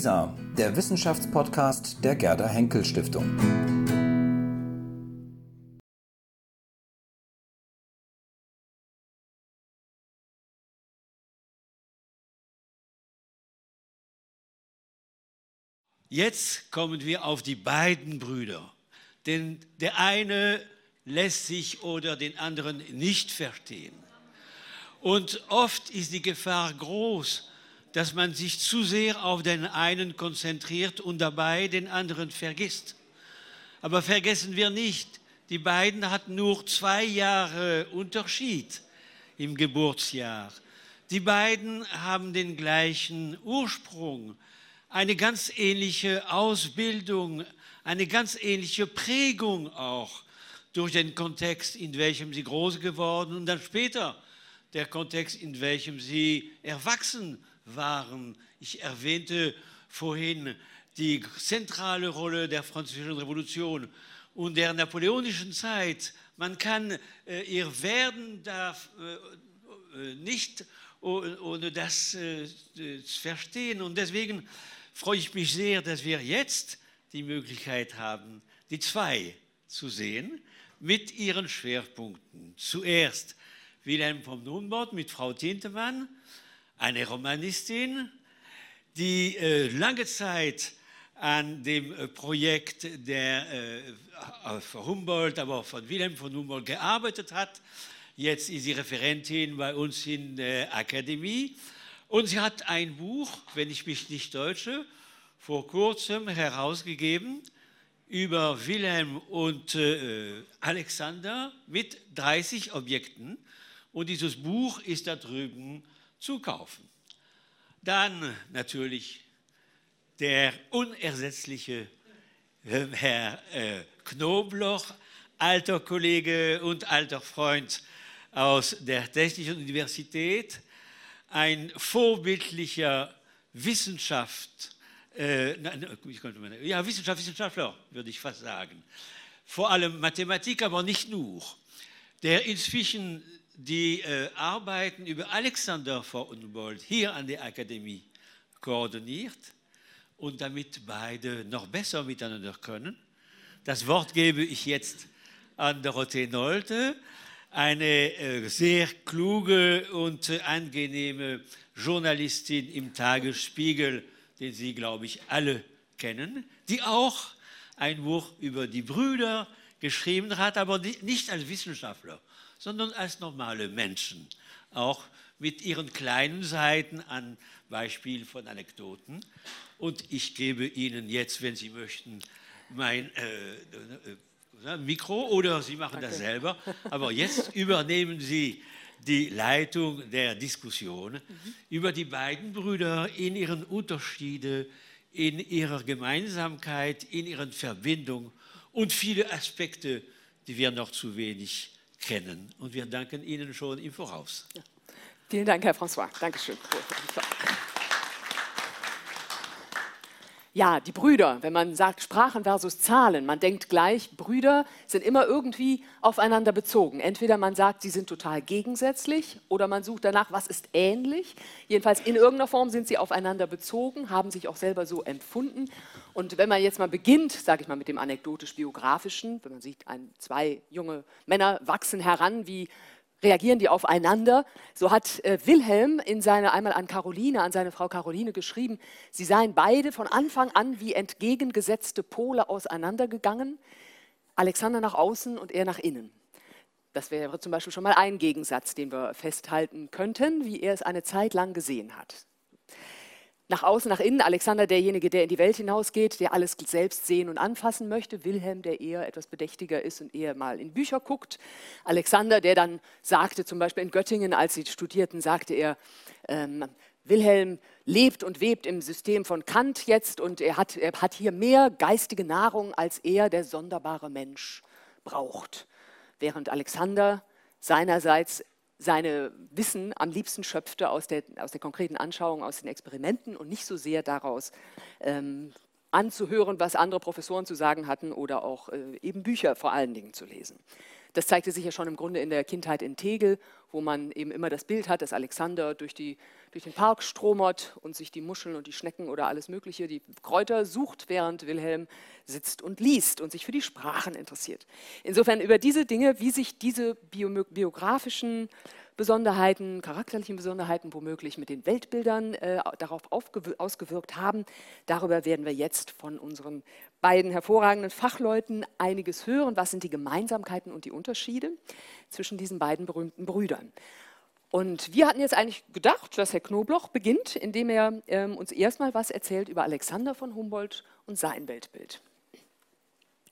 WISA, der Wissenschaftspodcast der Gerda Henkel Stiftung. Jetzt kommen wir auf die beiden Brüder. Denn der eine lässt sich oder den anderen nicht verstehen. Und oft ist die Gefahr groß, dass man sich zu sehr auf den einen konzentriert und dabei den anderen vergisst. Aber vergessen wir nicht, die beiden hatten nur zwei Jahre Unterschied im Geburtsjahr. Die beiden haben den gleichen Ursprung, eine ganz ähnliche Ausbildung, eine ganz ähnliche Prägung auch durch den Kontext, in welchem sie groß geworden und dann später der Kontext, in welchem sie erwachsen waren. Ich erwähnte vorhin die zentrale Rolle der Französischen Revolution und der napoleonischen Zeit. Man kann äh, ihr Werden darf, äh, äh nicht ohne das äh, verstehen. Und deswegen freue ich mich sehr, dass wir jetzt die Möglichkeit haben, die zwei zu sehen mit ihren Schwerpunkten. Zuerst Wilhelm von Humboldt mit Frau Tintemann, eine Romanistin, die äh, lange Zeit an dem äh, Projekt der äh, von Humboldt, aber auch von Wilhelm von Humboldt gearbeitet hat. Jetzt ist sie Referentin bei uns in der Akademie. Und sie hat ein Buch, wenn ich mich nicht täusche, vor kurzem herausgegeben über Wilhelm und äh, Alexander mit 30 Objekten. Und dieses Buch ist da drüben zu kaufen. Dann natürlich der unersetzliche Herr äh, Knobloch, alter Kollege und alter Freund aus der Technischen Universität, ein vorbildlicher Wissenschaft, äh, ja, Wissenschaft, Wissenschaftler, würde ich fast sagen. Vor allem Mathematik, aber nicht nur. Der inzwischen die äh, Arbeiten über Alexander von Humboldt hier an der Akademie koordiniert und damit beide noch besser miteinander können. Das Wort gebe ich jetzt an Dorothee Nolte, eine äh, sehr kluge und äh, angenehme Journalistin im Tagesspiegel, den Sie, glaube ich, alle kennen, die auch ein Buch über die Brüder geschrieben hat, aber nicht als Wissenschaftler, sondern als normale Menschen, auch mit ihren kleinen Seiten an Beispiel von Anekdoten. Und ich gebe Ihnen jetzt, wenn Sie möchten, mein äh, äh, Mikro oder Sie machen Danke. das selber. Aber jetzt übernehmen Sie die Leitung der Diskussion mhm. über die beiden Brüder in ihren Unterschieden, in ihrer Gemeinsamkeit, in ihren Verbindungen und viele Aspekte, die wir noch zu wenig kennen. Und wir danken Ihnen schon im Voraus. Ja. Vielen Dank, Herr François. Dankeschön. Ja, die Brüder, wenn man sagt Sprachen versus Zahlen, man denkt gleich, Brüder sind immer irgendwie aufeinander bezogen. Entweder man sagt, sie sind total gegensätzlich oder man sucht danach, was ist ähnlich. Jedenfalls in irgendeiner Form sind sie aufeinander bezogen, haben sich auch selber so empfunden. Und wenn man jetzt mal beginnt, sage ich mal mit dem anekdotisch-biografischen, wenn man sieht, ein, zwei junge Männer wachsen heran wie reagieren die aufeinander. So hat äh, Wilhelm in seine, einmal an Caroline, an seine Frau Caroline geschrieben, sie seien beide von Anfang an wie entgegengesetzte Pole auseinandergegangen, Alexander nach außen und er nach innen. Das wäre zum Beispiel schon mal ein Gegensatz, den wir festhalten könnten, wie er es eine Zeit lang gesehen hat nach außen, nach innen. Alexander derjenige, der in die Welt hinausgeht, der alles selbst sehen und anfassen möchte. Wilhelm, der eher etwas bedächtiger ist und eher mal in Bücher guckt. Alexander, der dann sagte, zum Beispiel in Göttingen, als sie studierten, sagte er, ähm, Wilhelm lebt und webt im System von Kant jetzt und er hat, er hat hier mehr geistige Nahrung, als er, der sonderbare Mensch, braucht. Während Alexander seinerseits seine Wissen am liebsten schöpfte aus der, aus der konkreten Anschauung, aus den Experimenten und nicht so sehr daraus ähm, anzuhören, was andere Professoren zu sagen hatten oder auch äh, eben Bücher vor allen Dingen zu lesen. Das zeigte sich ja schon im Grunde in der Kindheit in Tegel, wo man eben immer das Bild hat, dass Alexander durch die durch den Park stromert und sich die Muscheln und die Schnecken oder alles Mögliche, die Kräuter sucht, während Wilhelm sitzt und liest und sich für die Sprachen interessiert. Insofern über diese Dinge, wie sich diese biografischen Besonderheiten, charakterlichen Besonderheiten womöglich mit den Weltbildern äh, darauf ausgewirkt haben. Darüber werden wir jetzt von unseren beiden hervorragenden Fachleuten einiges hören. Was sind die Gemeinsamkeiten und die Unterschiede zwischen diesen beiden berühmten Brüdern? Und wir hatten jetzt eigentlich gedacht, dass Herr Knobloch beginnt, indem er ähm, uns erstmal was erzählt über Alexander von Humboldt und sein Weltbild.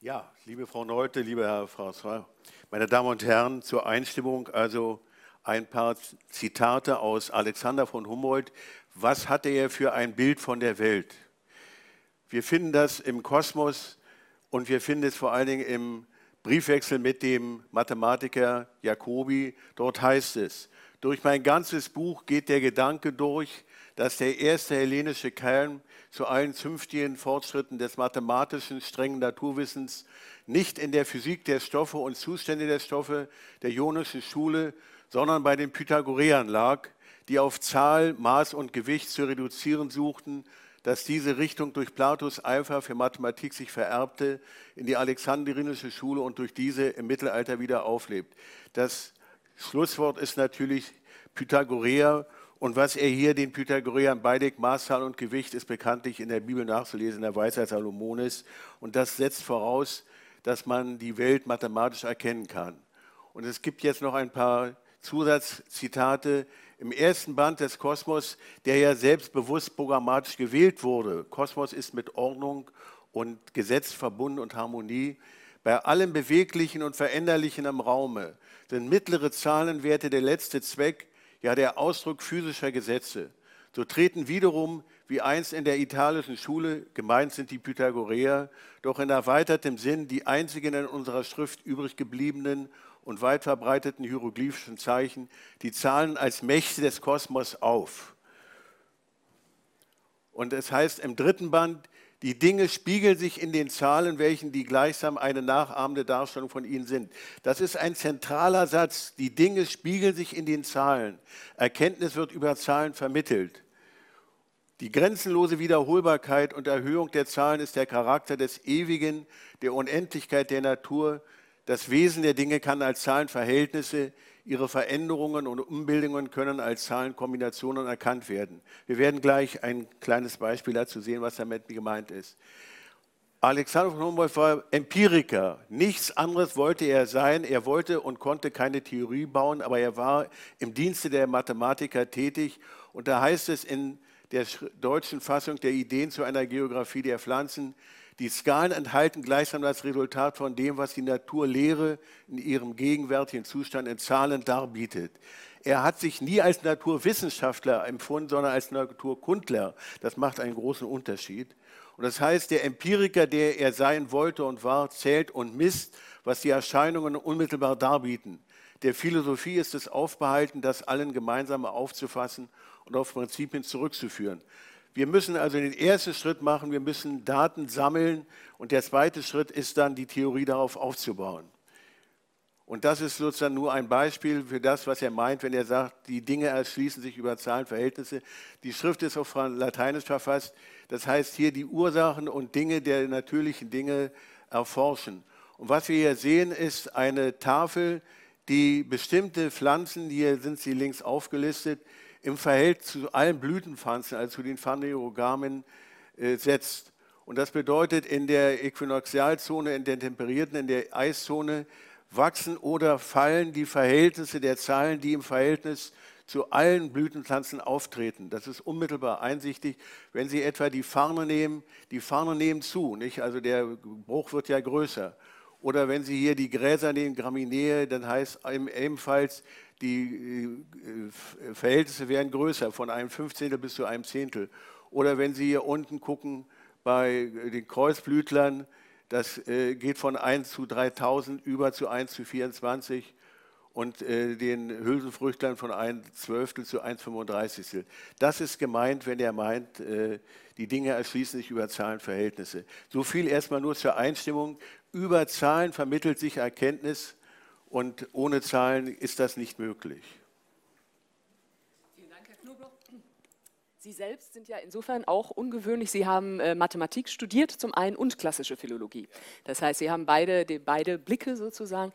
Ja, liebe Frau Neute, liebe Herr François, meine Damen und Herren, zur Einstimmung also ein paar Zitate aus Alexander von Humboldt. Was hatte er für ein Bild von der Welt? Wir finden das im Kosmos und wir finden es vor allen Dingen im Briefwechsel mit dem Mathematiker Jacobi. Dort heißt es, durch mein ganzes Buch geht der Gedanke durch, dass der erste hellenische Kern zu allen zünftigen Fortschritten des mathematischen, strengen Naturwissens nicht in der Physik der Stoffe und Zustände der Stoffe der ionischen Schule, sondern bei den Pythagoreern lag, die auf Zahl, Maß und Gewicht zu reduzieren suchten, dass diese Richtung durch Platos Eifer für Mathematik sich vererbte in die alexandrinische Schule und durch diese im Mittelalter wieder auflebt. Das Schlusswort ist natürlich Pythagoreer. Und was er hier den Pythagoreern beilegt, Maßzahl und Gewicht, ist bekanntlich in der Bibel nachzulesen, in der Weisheit Salomones. Und das setzt voraus, dass man die Welt mathematisch erkennen kann. Und es gibt jetzt noch ein paar Zusatzzitate im ersten Band des Kosmos, der ja selbstbewusst programmatisch gewählt wurde. Kosmos ist mit Ordnung und Gesetz verbunden und Harmonie. Bei allem Beweglichen und Veränderlichen im Raume sind mittlere Zahlenwerte der letzte Zweck, ja der Ausdruck physischer Gesetze. So treten wiederum, wie einst in der italischen Schule, gemeint sind die Pythagoreer, doch in erweitertem Sinn die einzigen in unserer Schrift übrig gebliebenen und weit verbreiteten hieroglyphischen Zeichen die Zahlen als Mächte des Kosmos auf. Und es heißt im dritten Band, die Dinge spiegeln sich in den Zahlen, welchen die gleichsam eine nachahmende Darstellung von ihnen sind. Das ist ein zentraler Satz. Die Dinge spiegeln sich in den Zahlen. Erkenntnis wird über Zahlen vermittelt. Die grenzenlose Wiederholbarkeit und Erhöhung der Zahlen ist der Charakter des Ewigen, der Unendlichkeit der Natur, das Wesen der Dinge kann als Zahlenverhältnisse, ihre Veränderungen und Umbildungen können als Zahlenkombinationen erkannt werden. Wir werden gleich ein kleines Beispiel dazu sehen, was damit gemeint ist. Alexander von Humboldt war Empiriker. Nichts anderes wollte er sein. Er wollte und konnte keine Theorie bauen, aber er war im Dienste der Mathematiker tätig. Und da heißt es in der deutschen Fassung der Ideen zu einer Geografie der Pflanzen, die Skalen enthalten gleichsam das Resultat von dem, was die Naturlehre in ihrem gegenwärtigen Zustand in Zahlen darbietet. Er hat sich nie als Naturwissenschaftler empfunden, sondern als Naturkundler. Das macht einen großen Unterschied. Und das heißt, der Empiriker, der er sein wollte und war, zählt und misst, was die Erscheinungen unmittelbar darbieten. Der Philosophie ist es aufbehalten, das allen gemeinsam aufzufassen und auf Prinzipien zurückzuführen. Wir müssen also den ersten Schritt machen, wir müssen Daten sammeln und der zweite Schritt ist dann, die Theorie darauf aufzubauen. Und das ist sozusagen nur ein Beispiel für das, was er meint, wenn er sagt, die Dinge erschließen sich über Zahlenverhältnisse. Die Schrift ist auf Lateinisch verfasst. Das heißt hier die Ursachen und Dinge der natürlichen Dinge erforschen. Und was wir hier sehen, ist eine Tafel, die bestimmte Pflanzen, hier sind sie links aufgelistet, im Verhältnis zu allen Blütenpflanzen, also zu den Phanerogamen, äh, setzt. Und das bedeutet, in der Äquinoxialzone, in der temperierten, in der Eiszone wachsen oder fallen die Verhältnisse der Zahlen, die im Verhältnis zu allen Blütenpflanzen auftreten. Das ist unmittelbar einsichtig. Wenn Sie etwa die Farne nehmen, die Farne nehmen zu, nicht? also der Bruch wird ja größer. Oder wenn Sie hier die Gräser nehmen, Graminee, dann heißt ebenfalls, die äh, Verhältnisse werden größer, von einem Fünfzehntel bis zu einem Zehntel. Oder wenn Sie hier unten gucken bei den Kreuzblütlern, das äh, geht von 1 zu 3000 über zu 1 zu 24 und äh, den Hülsenfrüchtlern von 1 Zwölftel zu 1 35. Das ist gemeint, wenn er meint, die Dinge erschließen sich über Zahlenverhältnisse. So viel erstmal nur zur Einstimmung. Über Zahlen vermittelt sich Erkenntnis und ohne Zahlen ist das nicht möglich. Vielen Dank, Herr Knobloch. Sie selbst sind ja insofern auch ungewöhnlich. Sie haben äh, Mathematik studiert zum einen und klassische Philologie. Das heißt, Sie haben beide, beide Blicke sozusagen.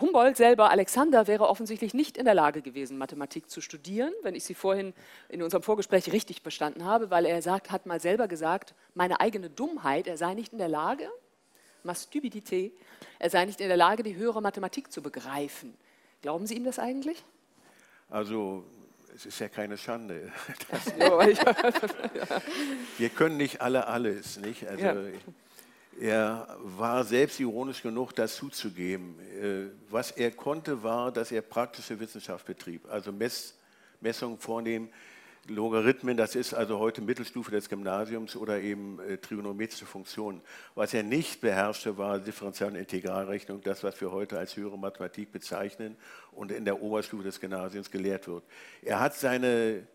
Humboldt selber, Alexander, wäre offensichtlich nicht in der Lage gewesen, Mathematik zu studieren, wenn ich Sie vorhin in unserem Vorgespräch richtig verstanden habe, weil er sagt, hat mal selber gesagt, meine eigene Dummheit, er sei nicht in der Lage, ma stupidité, er sei nicht in der Lage, die höhere Mathematik zu begreifen. Glauben Sie ihm das eigentlich? Also es ist ja keine Schande. wir können nicht alle alles, nicht? Also, ja. Er war selbstironisch genug, das zuzugeben. Äh, was er konnte, war, dass er praktische Wissenschaft betrieb, also Mess, Messungen vornehmen, Logarithmen, das ist also heute Mittelstufe des Gymnasiums oder eben äh, trigonometrische Funktionen. Was er nicht beherrschte, war Differential- und Integralrechnung, das, was wir heute als höhere Mathematik bezeichnen und in der Oberstufe des Gymnasiums gelehrt wird. Er hat seine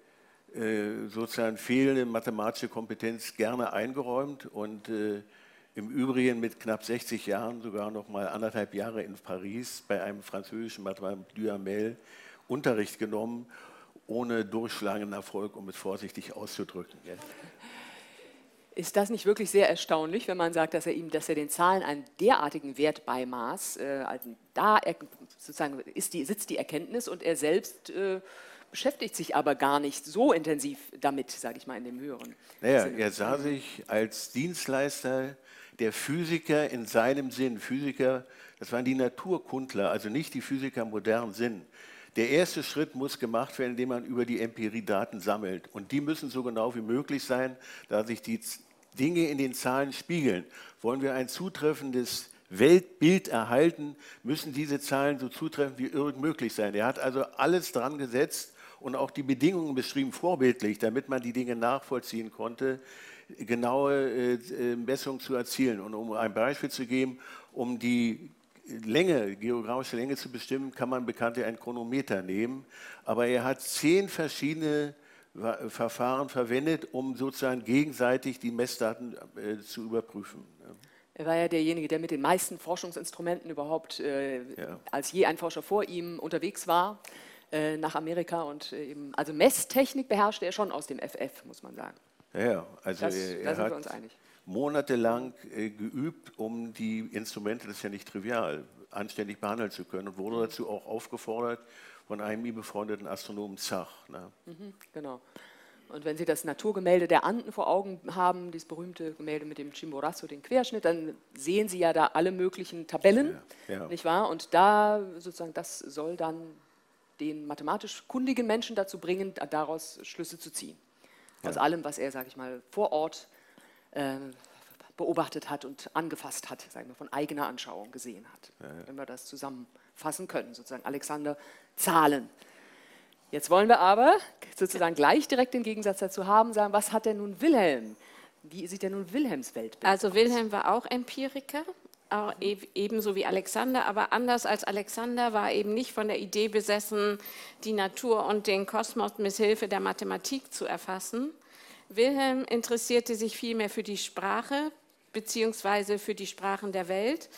äh, sozusagen fehlende mathematische Kompetenz gerne eingeräumt und äh, im Übrigen mit knapp 60 Jahren sogar noch mal anderthalb Jahre in Paris bei einem französischen Mathematiker Duhamel Unterricht genommen ohne durchschlagenden Erfolg, um es vorsichtig auszudrücken. Ist das nicht wirklich sehr erstaunlich, wenn man sagt, dass er ihm, dass er den Zahlen einen derartigen Wert beimaß? Äh, also da sozusagen ist die, sitzt die Erkenntnis und er selbst äh, beschäftigt sich aber gar nicht so intensiv damit, sage ich mal, in dem höheren. Naja, Sinne. er sah sich als Dienstleister der Physiker in seinem Sinn. Physiker, das waren die Naturkundler, also nicht die Physiker im modernen Sinn. Der erste Schritt muss gemacht werden, indem man über die Empirie Daten sammelt. Und die müssen so genau wie möglich sein, da sich die Dinge in den Zahlen spiegeln. Wollen wir ein zutreffendes Weltbild erhalten, müssen diese Zahlen so zutreffend wie irgend möglich sein. Er hat also alles dran gesetzt und auch die Bedingungen beschrieben, vorbildlich, damit man die Dinge nachvollziehen konnte, genaue äh, äh Messungen zu erzielen. Und um ein Beispiel zu geben, um die Länge, geografische Länge zu bestimmen, kann man bekanntlich ein Chronometer nehmen. Aber er hat zehn verschiedene Verfahren verwendet, um sozusagen gegenseitig die Messdaten äh, zu überprüfen. Er war ja derjenige, der mit den meisten Forschungsinstrumenten überhaupt, äh, ja. als je ein Forscher vor ihm unterwegs war, äh, nach Amerika. Und eben, also Messtechnik beherrschte er schon aus dem FF, muss man sagen. Ja, also das, er, er da sind wir uns einig monatelang äh, geübt, um die Instrumente, das ist ja nicht trivial, anständig behandeln zu können und wurde dazu auch aufgefordert von einem ihm befreundeten Astronomen Zach. Ne? Mhm, genau. Und wenn Sie das Naturgemälde der Anden vor Augen haben, dieses berühmte Gemälde mit dem Chimborazo, den Querschnitt, dann sehen Sie ja da alle möglichen Tabellen, ja, ja. nicht wahr? Und da sozusagen, das soll dann den mathematisch kundigen Menschen dazu bringen, daraus Schlüsse zu ziehen. Aus ja. allem, was er, sage ich mal, vor Ort beobachtet hat und angefasst hat, sagen wir, von eigener Anschauung gesehen hat. Ja, ja. Wenn wir das zusammenfassen können, sozusagen Alexander Zahlen. Jetzt wollen wir aber sozusagen gleich direkt den Gegensatz dazu haben, sagen, was hat denn nun Wilhelm? Wie sieht denn nun Wilhelms Weltbild Also Wilhelm war auch Empiriker, auch e-, ebenso wie Alexander, aber anders als Alexander war er eben nicht von der Idee besessen, die Natur und den Kosmos mithilfe der Mathematik zu erfassen, Wilhelm interessierte sich vielmehr für die Sprache bzw. für die Sprachen der Welt.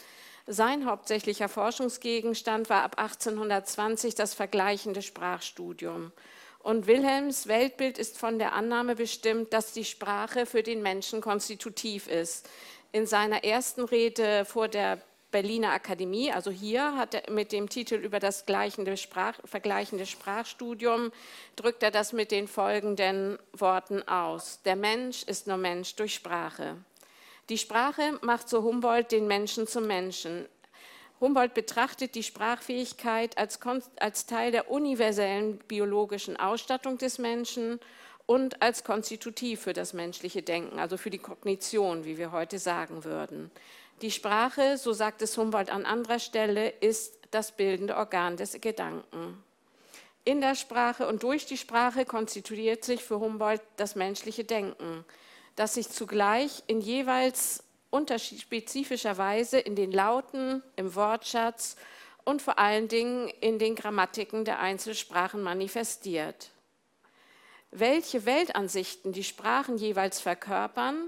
Sein hauptsächlicher Forschungsgegenstand war ab 1820 das vergleichende Sprachstudium. Und Wilhelms Weltbild ist von der Annahme bestimmt, dass die Sprache für den Menschen konstitutiv ist. In seiner ersten Rede vor der Berliner Akademie, also hier hat er mit dem Titel über das Sprach, vergleichende Sprachstudium, drückt er das mit den folgenden Worten aus. Der Mensch ist nur Mensch durch Sprache. Die Sprache macht so Humboldt den Menschen zum Menschen. Humboldt betrachtet die Sprachfähigkeit als, als Teil der universellen biologischen Ausstattung des Menschen und als konstitutiv für das menschliche Denken, also für die Kognition, wie wir heute sagen würden. Die Sprache, so sagt es Humboldt an anderer Stelle, ist das bildende Organ des Gedanken. In der Sprache und durch die Sprache konstituiert sich für Humboldt das menschliche Denken, das sich zugleich in jeweils unterspezifischer Weise in den Lauten, im Wortschatz und vor allen Dingen in den Grammatiken der Einzelsprachen manifestiert. Welche Weltansichten die Sprachen jeweils verkörpern,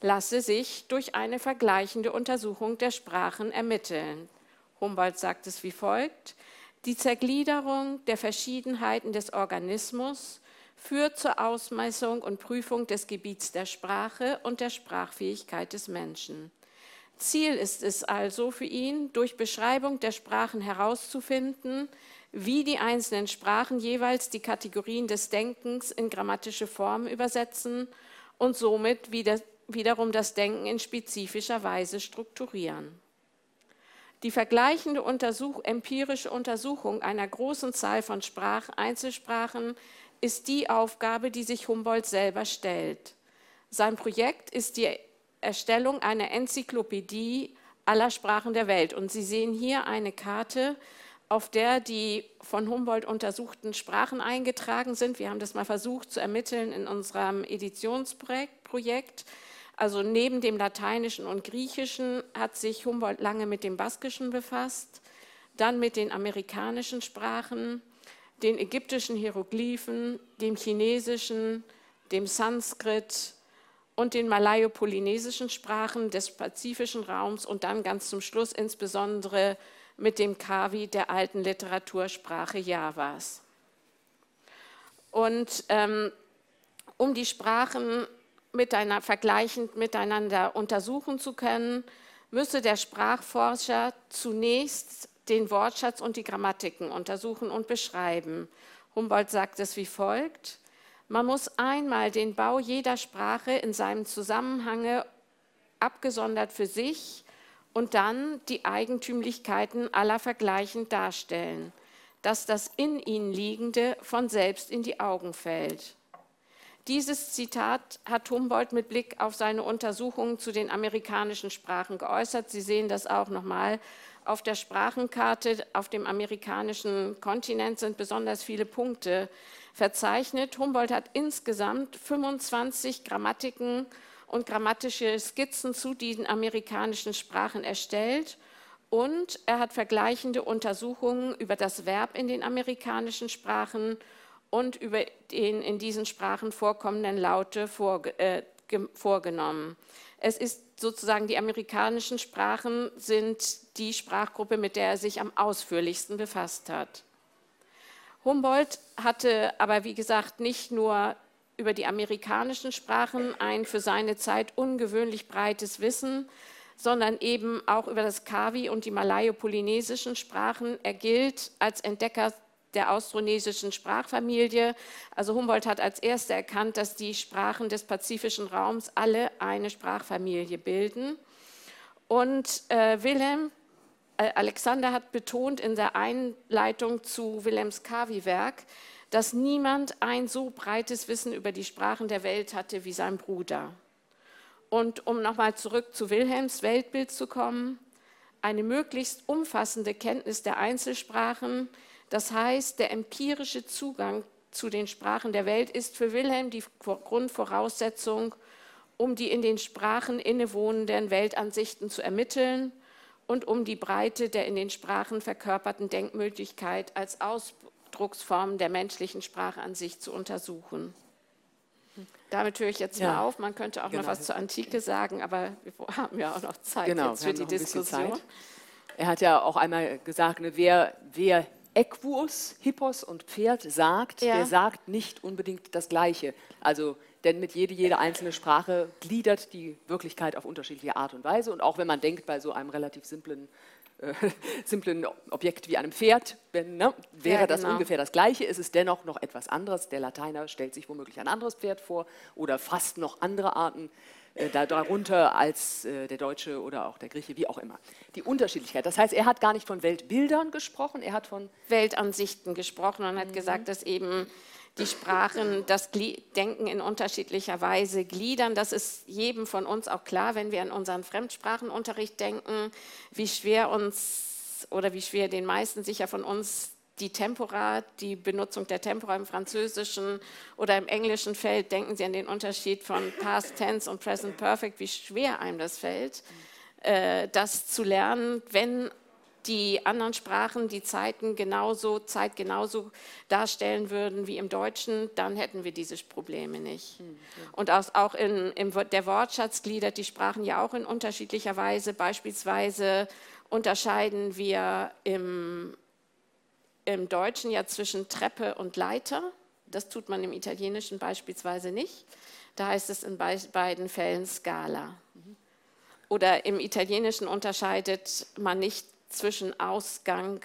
lasse sich durch eine vergleichende Untersuchung der Sprachen ermitteln. Humboldt sagt es wie folgt, die Zergliederung der Verschiedenheiten des Organismus führt zur Ausmessung und Prüfung des Gebiets der Sprache und der Sprachfähigkeit des Menschen. Ziel ist es also für ihn, durch Beschreibung der Sprachen herauszufinden, wie die einzelnen Sprachen jeweils die Kategorien des Denkens in grammatische Formen übersetzen und somit wieder, wiederum das Denken in spezifischer Weise strukturieren. Die vergleichende Untersuch empirische Untersuchung einer großen Zahl von Sprach Einzelsprachen ist die Aufgabe, die sich Humboldt selber stellt. Sein Projekt ist die Erstellung einer Enzyklopädie aller Sprachen der Welt. Und Sie sehen hier eine Karte, auf der die von Humboldt untersuchten Sprachen eingetragen sind. Wir haben das mal versucht zu ermitteln in unserem Editionsprojekt. Also neben dem Lateinischen und Griechischen hat sich Humboldt lange mit dem Baskischen befasst, dann mit den amerikanischen Sprachen, den ägyptischen Hieroglyphen, dem Chinesischen, dem Sanskrit und den malayo-polynesischen Sprachen des pazifischen Raums und dann ganz zum Schluss insbesondere mit dem Kawi der alten Literatursprache Javas. Und ähm, um die Sprachen miteinander, vergleichend miteinander untersuchen zu können, müsse der Sprachforscher zunächst den Wortschatz und die Grammatiken untersuchen und beschreiben. Humboldt sagt es wie folgt. Man muss einmal den Bau jeder Sprache in seinem Zusammenhange abgesondert für sich und dann die Eigentümlichkeiten aller vergleichend darstellen, dass das in ihnen liegende von selbst in die Augen fällt. Dieses Zitat hat Humboldt mit Blick auf seine Untersuchungen zu den amerikanischen Sprachen geäußert. Sie sehen das auch nochmal auf der Sprachenkarte. Auf dem amerikanischen Kontinent sind besonders viele Punkte verzeichnet. Humboldt hat insgesamt 25 Grammatiken und grammatische Skizzen zu diesen amerikanischen Sprachen erstellt. Und er hat vergleichende Untersuchungen über das Verb in den amerikanischen Sprachen und über den in diesen Sprachen vorkommenden Laute äh, vorgenommen. Es ist sozusagen, die amerikanischen Sprachen sind die Sprachgruppe, mit der er sich am ausführlichsten befasst hat. Humboldt hatte aber, wie gesagt, nicht nur über die amerikanischen Sprachen ein für seine Zeit ungewöhnlich breites Wissen, sondern eben auch über das Kawi und die malayo-polynesischen Sprachen. Er gilt als Entdecker der austronesischen Sprachfamilie. Also Humboldt hat als erster erkannt, dass die Sprachen des pazifischen Raums alle eine Sprachfamilie bilden. Und äh, Wilhelm äh, Alexander hat betont in der Einleitung zu Wilhelms Kavi-Werk, dass niemand ein so breites Wissen über die Sprachen der Welt hatte wie sein Bruder. Und um nochmal zurück zu Wilhelms Weltbild zu kommen, eine möglichst umfassende Kenntnis der Einzelsprachen, das heißt, der empirische Zugang zu den Sprachen der Welt ist für Wilhelm die Grundvoraussetzung, um die in den Sprachen innewohnenden Weltansichten zu ermitteln und um die Breite der in den Sprachen verkörperten Denkmöglichkeit als Ausdrucksform der menschlichen Sprache an sich zu untersuchen. Damit höre ich jetzt ja. mal auf. Man könnte auch genau. noch was zur Antike sagen, aber wir haben ja auch noch Zeit genau, jetzt für die Diskussion. Er hat ja auch einmal gesagt, ne, wer, wer Equus, Hippos und Pferd sagt, ja. der sagt nicht unbedingt das Gleiche. Also, denn mit jede, jede einzelne Sprache gliedert die Wirklichkeit auf unterschiedliche Art und Weise. Und auch wenn man denkt, bei so einem relativ simplen, äh, simplen Objekt wie einem Pferd, wenn, ne, wäre ja, genau. das ungefähr das Gleiche, ist es dennoch noch etwas anderes. Der Lateiner stellt sich womöglich ein anderes Pferd vor oder fast noch andere Arten darunter als äh, der Deutsche oder auch der Grieche, wie auch immer. Die Unterschiedlichkeit. Das heißt, er hat gar nicht von Weltbildern gesprochen, er hat von Weltansichten gesprochen und hat mhm. gesagt, dass eben die Sprachen das Denken in unterschiedlicher Weise gliedern. Das ist jedem von uns auch klar, wenn wir an unseren Fremdsprachenunterricht denken, wie schwer uns oder wie schwer den meisten sicher von uns die Tempora, die Benutzung der Tempora im Französischen oder im Englischen fällt, denken Sie an den Unterschied von Past Tense und Present Perfect, wie schwer einem das fällt, äh, das zu lernen, wenn die anderen Sprachen die Zeiten genauso, Zeit genauso darstellen würden wie im Deutschen, dann hätten wir diese Probleme nicht. Hm, und auch in, in, der Wortschatz gliedert die Sprachen ja auch in unterschiedlicher Weise. Beispielsweise unterscheiden wir im im Deutschen ja zwischen Treppe und Leiter. Das tut man im Italienischen beispielsweise nicht. Da heißt es in beiden Fällen Scala. Oder im Italienischen unterscheidet man nicht zwischen Ausgang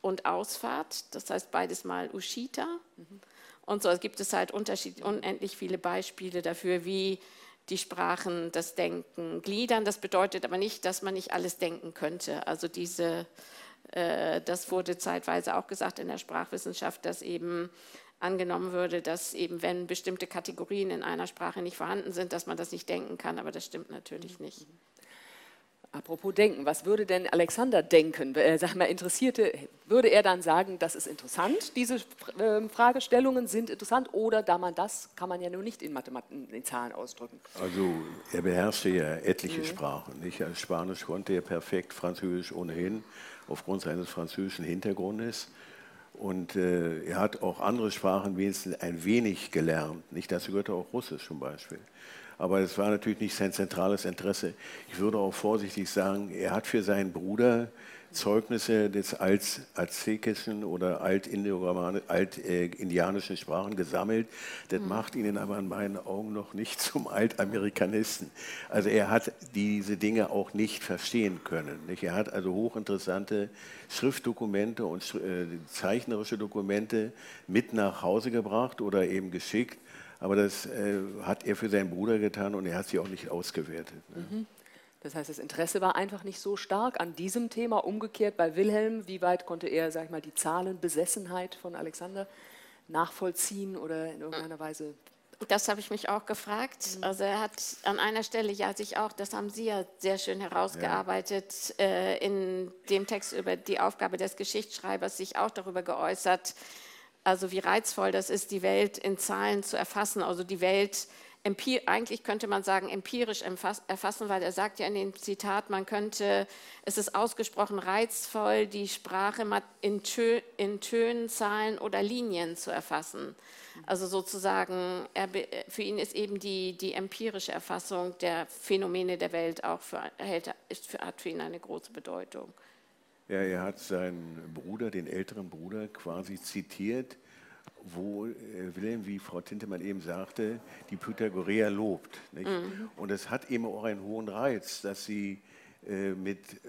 und Ausfahrt. Das heißt beides mal Uscita. Und so gibt es halt unendlich viele Beispiele dafür, wie die Sprachen das Denken gliedern. Das bedeutet aber nicht, dass man nicht alles denken könnte. Also diese, das wurde zeitweise auch gesagt in der Sprachwissenschaft, dass eben angenommen würde, dass eben wenn bestimmte Kategorien in einer Sprache nicht vorhanden sind, dass man das nicht denken kann. Aber das stimmt natürlich nicht. Apropos Denken, was würde denn Alexander denken? Äh, sag mal, Interessierte, würde er dann sagen, das ist interessant, diese äh, Fragestellungen sind interessant oder da man das, kann man ja nur nicht in Mathematik, in Zahlen ausdrücken? Also er beherrschte ja etliche mhm. Sprachen. Nicht? Als Spanisch konnte er perfekt, Französisch ohnehin, aufgrund seines französischen Hintergrundes. Und äh, er hat auch andere Sprachen wenigstens ein wenig gelernt. Nicht dazu gehörte auch Russisch zum Beispiel aber es war natürlich nicht sein zentrales Interesse. Ich würde auch vorsichtig sagen, er hat für seinen Bruder Zeugnisse des Alt-Aztekischen oder Alt-Indianischen Sprachen gesammelt. Das mhm. macht ihn aber in meinen Augen noch nicht zum Altamerikanisten. Also er hat diese Dinge auch nicht verstehen können. Nicht? Er hat also hochinteressante Schriftdokumente und äh, zeichnerische Dokumente mit nach Hause gebracht oder eben geschickt aber das äh, hat er für seinen Bruder getan und er hat sie auch nicht ausgewertet. Ne? Mhm. Das heißt, das Interesse war einfach nicht so stark an diesem Thema. Umgekehrt bei Wilhelm, wie weit konnte er, sag ich mal, die Zahlenbesessenheit von Alexander nachvollziehen oder in irgendeiner Weise das habe ich mich auch gefragt. Mhm. Also er hat an einer Stelle ja sich auch, das haben Sie ja sehr schön herausgearbeitet, ja. äh, in dem Text über die Aufgabe des Geschichtsschreibers sich auch darüber geäußert, also wie reizvoll das ist, die Welt in Zahlen zu erfassen, also die Welt eigentlich könnte man sagen empirisch erfassen, weil er sagt ja in dem Zitat, man könnte, es ist ausgesprochen reizvoll, die Sprache in, Tönen, Zahlen oder Linien zu erfassen. Also sozusagen, er, für ihn ist eben die, die empirische Erfassung der Phänomene der Welt auch für, hat für ihn eine große Bedeutung. Ja, er hat seinen Bruder, den älteren Bruder, quasi zitiert, wo äh, Wilhelm, wie Frau Tintemann eben sagte, die Pythagoreer lobt. Mhm. Und es hat eben auch einen hohen Reiz, dass sie äh, mit äh,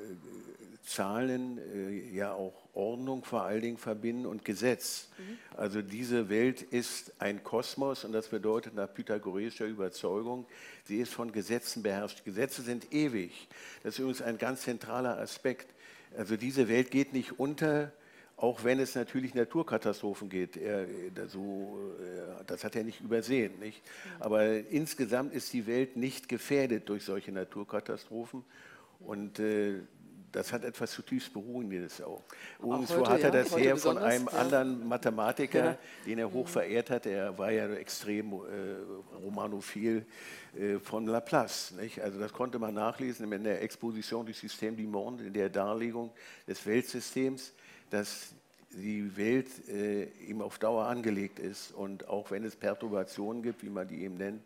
Zahlen äh, ja auch Ordnung vor allen Dingen verbinden und Gesetz. Mhm. Also diese Welt ist ein Kosmos und das bedeutet nach pythagoreischer Überzeugung, sie ist von Gesetzen beherrscht. Gesetze sind ewig. Das ist übrigens ein ganz zentraler Aspekt. Also diese Welt geht nicht unter, auch wenn es natürlich Naturkatastrophen geht. Er, so, äh, das hat er nicht übersehen. Nicht? Aber insgesamt ist die Welt nicht gefährdet durch solche Naturkatastrophen. Und äh, das hat etwas zutiefst Beruhigendes auch. Übrigens, wo hat er das ja, her? Von einem ja. anderen Mathematiker, ja. den er hoch verehrt hat. Er war ja extrem äh, romanophil äh, von Laplace. Nicht? Also das konnte man nachlesen in der Exposition du Système du Monde, in der Darlegung des Weltsystems, dass die Welt äh, ihm auf Dauer angelegt ist und auch wenn es Perturbationen gibt, wie man die eben nennt,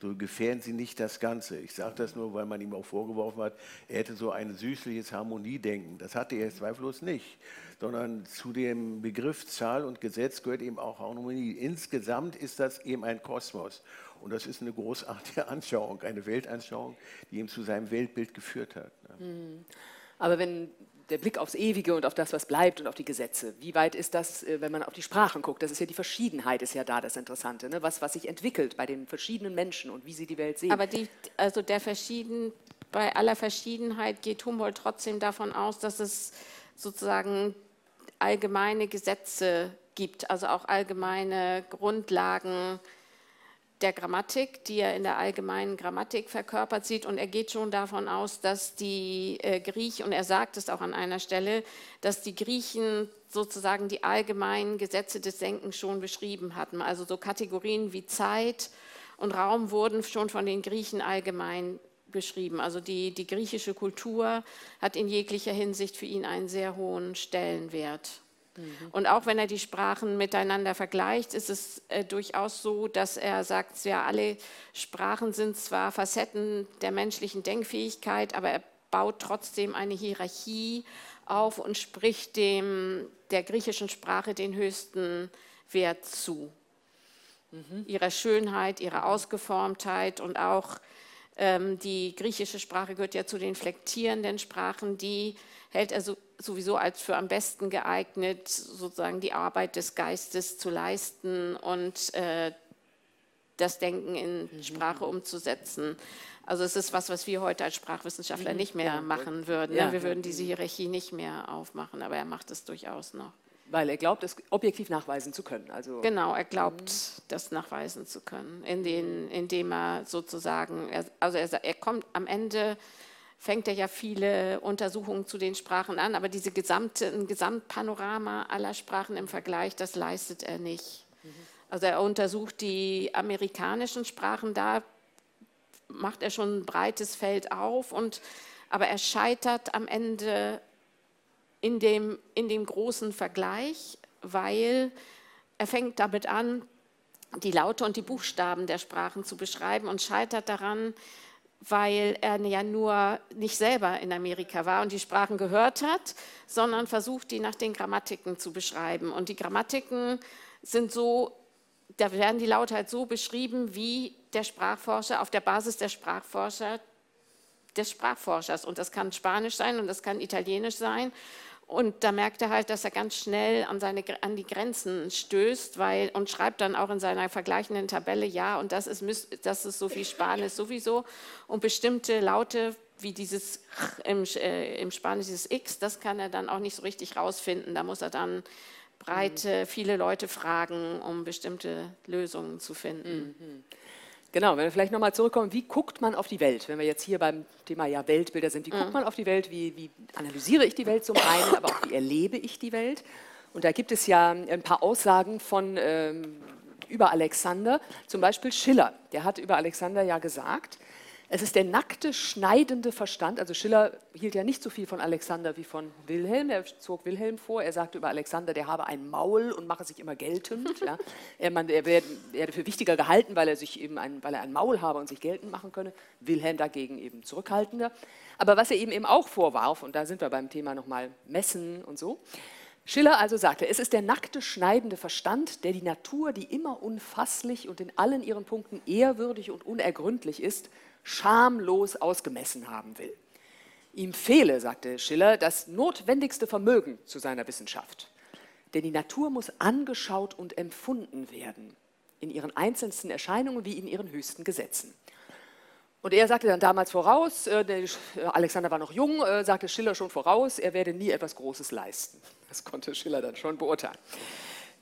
so gefährden Sie nicht das Ganze. Ich sage das nur, weil man ihm auch vorgeworfen hat, er hätte so ein süßliches Harmoniedenken. Das hatte er zweifellos nicht, sondern zu dem Begriff Zahl und Gesetz gehört eben auch Harmonie. Insgesamt ist das eben ein Kosmos. Und das ist eine großartige Anschauung, eine Weltanschauung, die ihm zu seinem Weltbild geführt hat. Hm. Aber wenn der Blick aufs Ewige und auf das, was bleibt und auf die Gesetze. Wie weit ist das, äh, wenn man auf die Sprachen guckt? Das ist ja die Verschiedenheit, ist ja da das Interessante. Ne? Was, was sich entwickelt bei den verschiedenen Menschen und wie sie die Welt sehen. Aber die, also der Verschieden, bei aller Verschiedenheit geht Humboldt trotzdem davon aus, dass es sozusagen allgemeine Gesetze gibt, also auch allgemeine Grundlagen der Grammatik, die er in der allgemeinen Grammatik verkörpert sieht. Und er geht schon davon aus, dass die äh, Griechen, und er sagt es auch an einer Stelle, dass die Griechen sozusagen die allgemeinen Gesetze des Denkens schon beschrieben hatten. Also so Kategorien wie Zeit und Raum wurden schon von den Griechen allgemein beschrieben. Also die, die griechische Kultur hat in jeglicher Hinsicht für ihn einen sehr hohen Stellenwert. Mhm. Und auch wenn er die Sprachen miteinander vergleicht, ist es äh, durchaus so, dass er sagt, ja, alle Sprachen sind zwar Facetten der menschlichen Denkfähigkeit, aber er baut trotzdem eine Hierarchie auf und spricht dem, der griechischen Sprache den höchsten Wert zu. mhm. ihrer Schönheit, ihrer Ausgeformtheit und auch die griechische Sprache gehört ja zu den flektierenden Sprachen, die hält er so, sowieso als für am besten geeignet, sozusagen die Arbeit des Geistes zu leisten und äh, das Denken in mhm. Sprache umzusetzen. Also es ist was, was wir heute als Sprachwissenschaftler mhm. nicht mehr machen würden. Wir würden diese Hierarchie nicht mehr aufmachen, aber er macht es durchaus noch. Weil er glaubt, es objektiv nachweisen zu können. Also genau, er glaubt, mhm. das nachweisen zu können, in den, indem er sozusagen, er, also er, er kommt am Ende, fängt er ja viele Untersuchungen zu den Sprachen an, aber diese gesamte, ein Gesamtpanorama aller Sprachen im Vergleich, das leistet er nicht. Mhm. Also er untersucht die amerikanischen Sprachen, da macht er schon ein breites Feld auf, und, aber er scheitert am Ende in dem, in dem großen Vergleich, weil er fängt damit an, die Laute und die Buchstaben der Sprachen zu beschreiben und scheitert daran, weil er ja nur nicht selber in Amerika war und die Sprachen gehört hat, sondern versucht, die nach den Grammatiken zu beschreiben. Und die Grammatiken sind so, da werden die Laute halt so beschrieben, wie der Sprachforscher auf der Basis der Sprachforscher des Sprachforschers. Und das kann Spanisch sein und das kann Italienisch sein. Und da merkt er halt, dass er ganz schnell an, seine, an die Grenzen stößt weil, und schreibt dann auch in seiner vergleichenden Tabelle, ja, und das ist, das ist so wie Spanisch sowieso. Und bestimmte Laute, wie dieses im, äh, im Spanisch dieses X, das kann er dann auch nicht so richtig rausfinden. Da muss er dann breite, viele Leute fragen, um bestimmte Lösungen zu finden. Mhm. Genau, wenn wir vielleicht nochmal zurückkommen, wie guckt man auf die Welt? Wenn wir jetzt hier beim Thema ja Weltbilder sind, wie guckt mhm. man auf die Welt? Wie, wie analysiere ich die Welt zum einen, aber auch wie erlebe ich die Welt? Und da gibt es ja ein paar Aussagen von ähm, über Alexander, zum Beispiel Schiller. Der hat über Alexander ja gesagt, es ist der nackte, schneidende Verstand. Also Schiller hielt ja nicht so viel von Alexander wie von Wilhelm. Er zog Wilhelm vor. Er sagte über Alexander, der habe ein Maul und mache sich immer geltend. Ja. Er, man, er werde, werde, für wichtiger gehalten, weil er, sich eben ein, weil er ein Maul habe und sich geltend machen könne. Wilhelm dagegen eben zurückhaltender. Aber was er ihm eben auch vorwarf, und da sind wir beim Thema nochmal Messen und so, Schiller also sagte, es ist der nackte, schneidende Verstand, der die Natur, die immer unfasslich und in allen ihren Punkten ehrwürdig und unergründlich ist, schamlos ausgemessen haben will. Ihm fehle, sagte Schiller, das notwendigste Vermögen zu seiner Wissenschaft. Denn die Natur muss angeschaut und empfunden werden, in ihren einzelnen Erscheinungen wie in ihren höchsten Gesetzen. Und er sagte dann damals voraus, äh, Alexander war noch jung, äh, sagte Schiller schon voraus, er werde nie etwas Großes leisten. Das konnte Schiller dann schon beurteilen.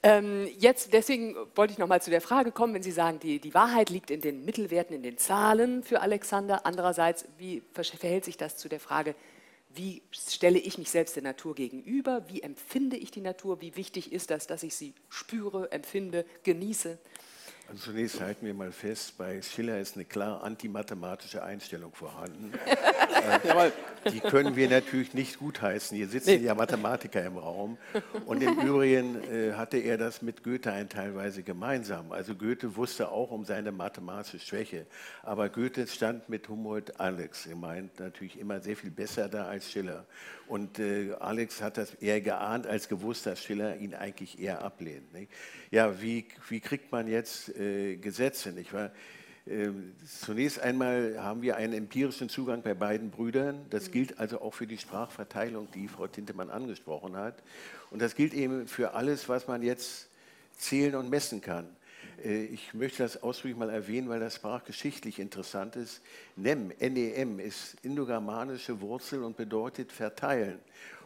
Ähm, jetzt, deswegen wollte ich nochmal zu der Frage kommen, wenn Sie sagen, die, die Wahrheit liegt in den Mittelwerten, in den Zahlen für Alexander. Andererseits, wie verhält sich das zu der Frage, wie stelle ich mich selbst der Natur gegenüber? Wie empfinde ich die Natur? Wie wichtig ist das, dass ich sie spüre, empfinde, genieße? Also zunächst halten wir mal fest, bei Schiller ist eine klar antimathematische Einstellung vorhanden. äh, die können wir natürlich nicht gutheißen. Hier sitzen nee. ja Mathematiker im Raum. Und im Übrigen äh, hatte er das mit Goethe ein teilweise gemeinsam. Also Goethe wusste auch um seine mathematische Schwäche. Aber Goethe stand mit Humboldt Alex gemeint natürlich immer sehr viel besser da als Schiller. Und äh, Alex hat das eher geahnt als gewusst, dass Schiller ihn eigentlich eher ablehnt. Nicht? Ja, wie, wie kriegt man jetzt äh, Gesetze? Nicht wahr? Ähm, zunächst einmal haben wir einen empirischen Zugang bei beiden Brüdern. Das gilt also auch für die Sprachverteilung, die Frau Tintemann angesprochen hat. Und das gilt eben für alles, was man jetzt zählen und messen kann. Äh, ich möchte das ausdrücklich mal erwähnen, weil das sprachgeschichtlich interessant ist. Nem, NEM, ist indogermanische Wurzel und bedeutet verteilen.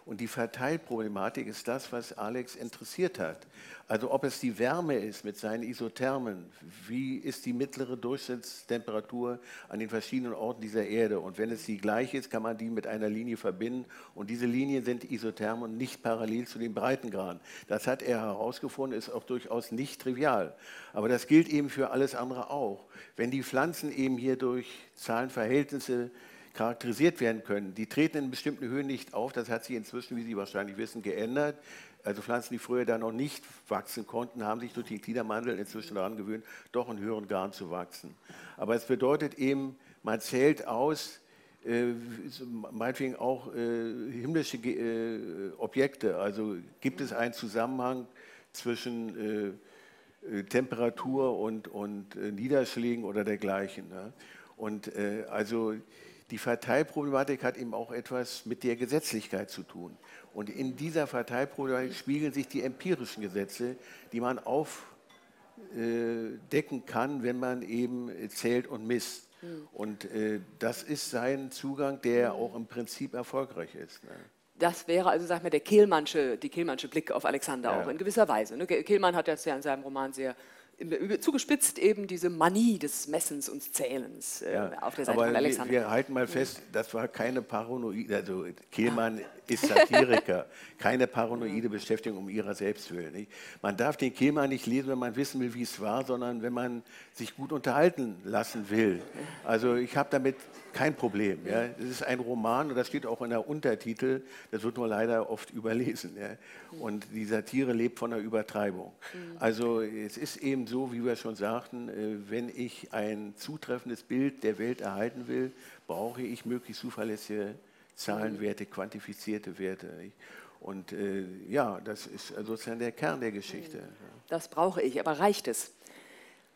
Und die Verteilproblematik ist das, was Alex interessiert hat. Also ob es die Wärme ist mit seinen Isothermen, wie ist die mittlere Durchschnittstemperatur an den verschiedenen Orten dieser Erde. Und wenn es die gleiche ist, kann man die mit einer Linie verbinden. Und diese Linien sind isotherm und nicht parallel zu den Breitengraden. Das hat er herausgefunden, ist auch durchaus nicht trivial. Aber das gilt eben für alles andere auch. Wenn die Pflanzen eben hier durch Zahlenverhältnisse charakterisiert werden können. Die treten in bestimmten Höhen nicht auf. Das hat sich inzwischen, wie Sie wahrscheinlich wissen, geändert. Also Pflanzen, die früher da noch nicht wachsen konnten, haben sich durch den Gliedermantel inzwischen daran gewöhnt, doch in höheren Garn zu wachsen. Aber es bedeutet eben, man zählt aus, äh, meinetwegen auch äh, himmlische äh, Objekte. Also gibt es einen Zusammenhang zwischen äh, äh, Temperatur und, und äh, Niederschlägen oder dergleichen. Ne? Und also die Verteilproblematik hat eben auch etwas mit der Gesetzlichkeit zu tun. Und in dieser Verteilproblematik spiegeln sich die empirischen Gesetze, die man aufdecken kann, wenn man eben zählt und misst. Und äh, das ist sein Zugang, der auch im Prinzip erfolgreich ist. Ne? Das wäre also, sag mal, der Kehlmannsche, die Kehlmannsche Blick auf Alexander Ja. auch in gewisser Weise. Ne? Kehlmann hat das ja in seinem Roman sehr zugespitzt eben diese Manie des Messens und Zählens äh, Ja, auf der Seite aber von wir, Alexander. wir halten mal fest, das war keine paranoide, also Kehlmann ist Satiriker, keine paranoide Beschäftigung um ihrer selbst willen. Nicht? Man darf den Kehlmann nicht lesen, wenn man wissen will, wie es war, sondern wenn man sich gut unterhalten lassen will. Also ich habe damit kein Problem. Ja. Es ist ein Roman und das steht auch in der Untertitel, das wird nur leider oft überlesen. Ja. Und die Satire lebt von der Übertreibung. Also es ist eben so, wie wir schon sagten, äh, wenn ich ein zutreffendes Bild der Welt erhalten will, brauche ich möglichst zuverlässige Zahlenwerte, quantifizierte Werte. Und äh, ja, das ist sozusagen der Kern der Geschichte. Das brauche ich, aber reicht es?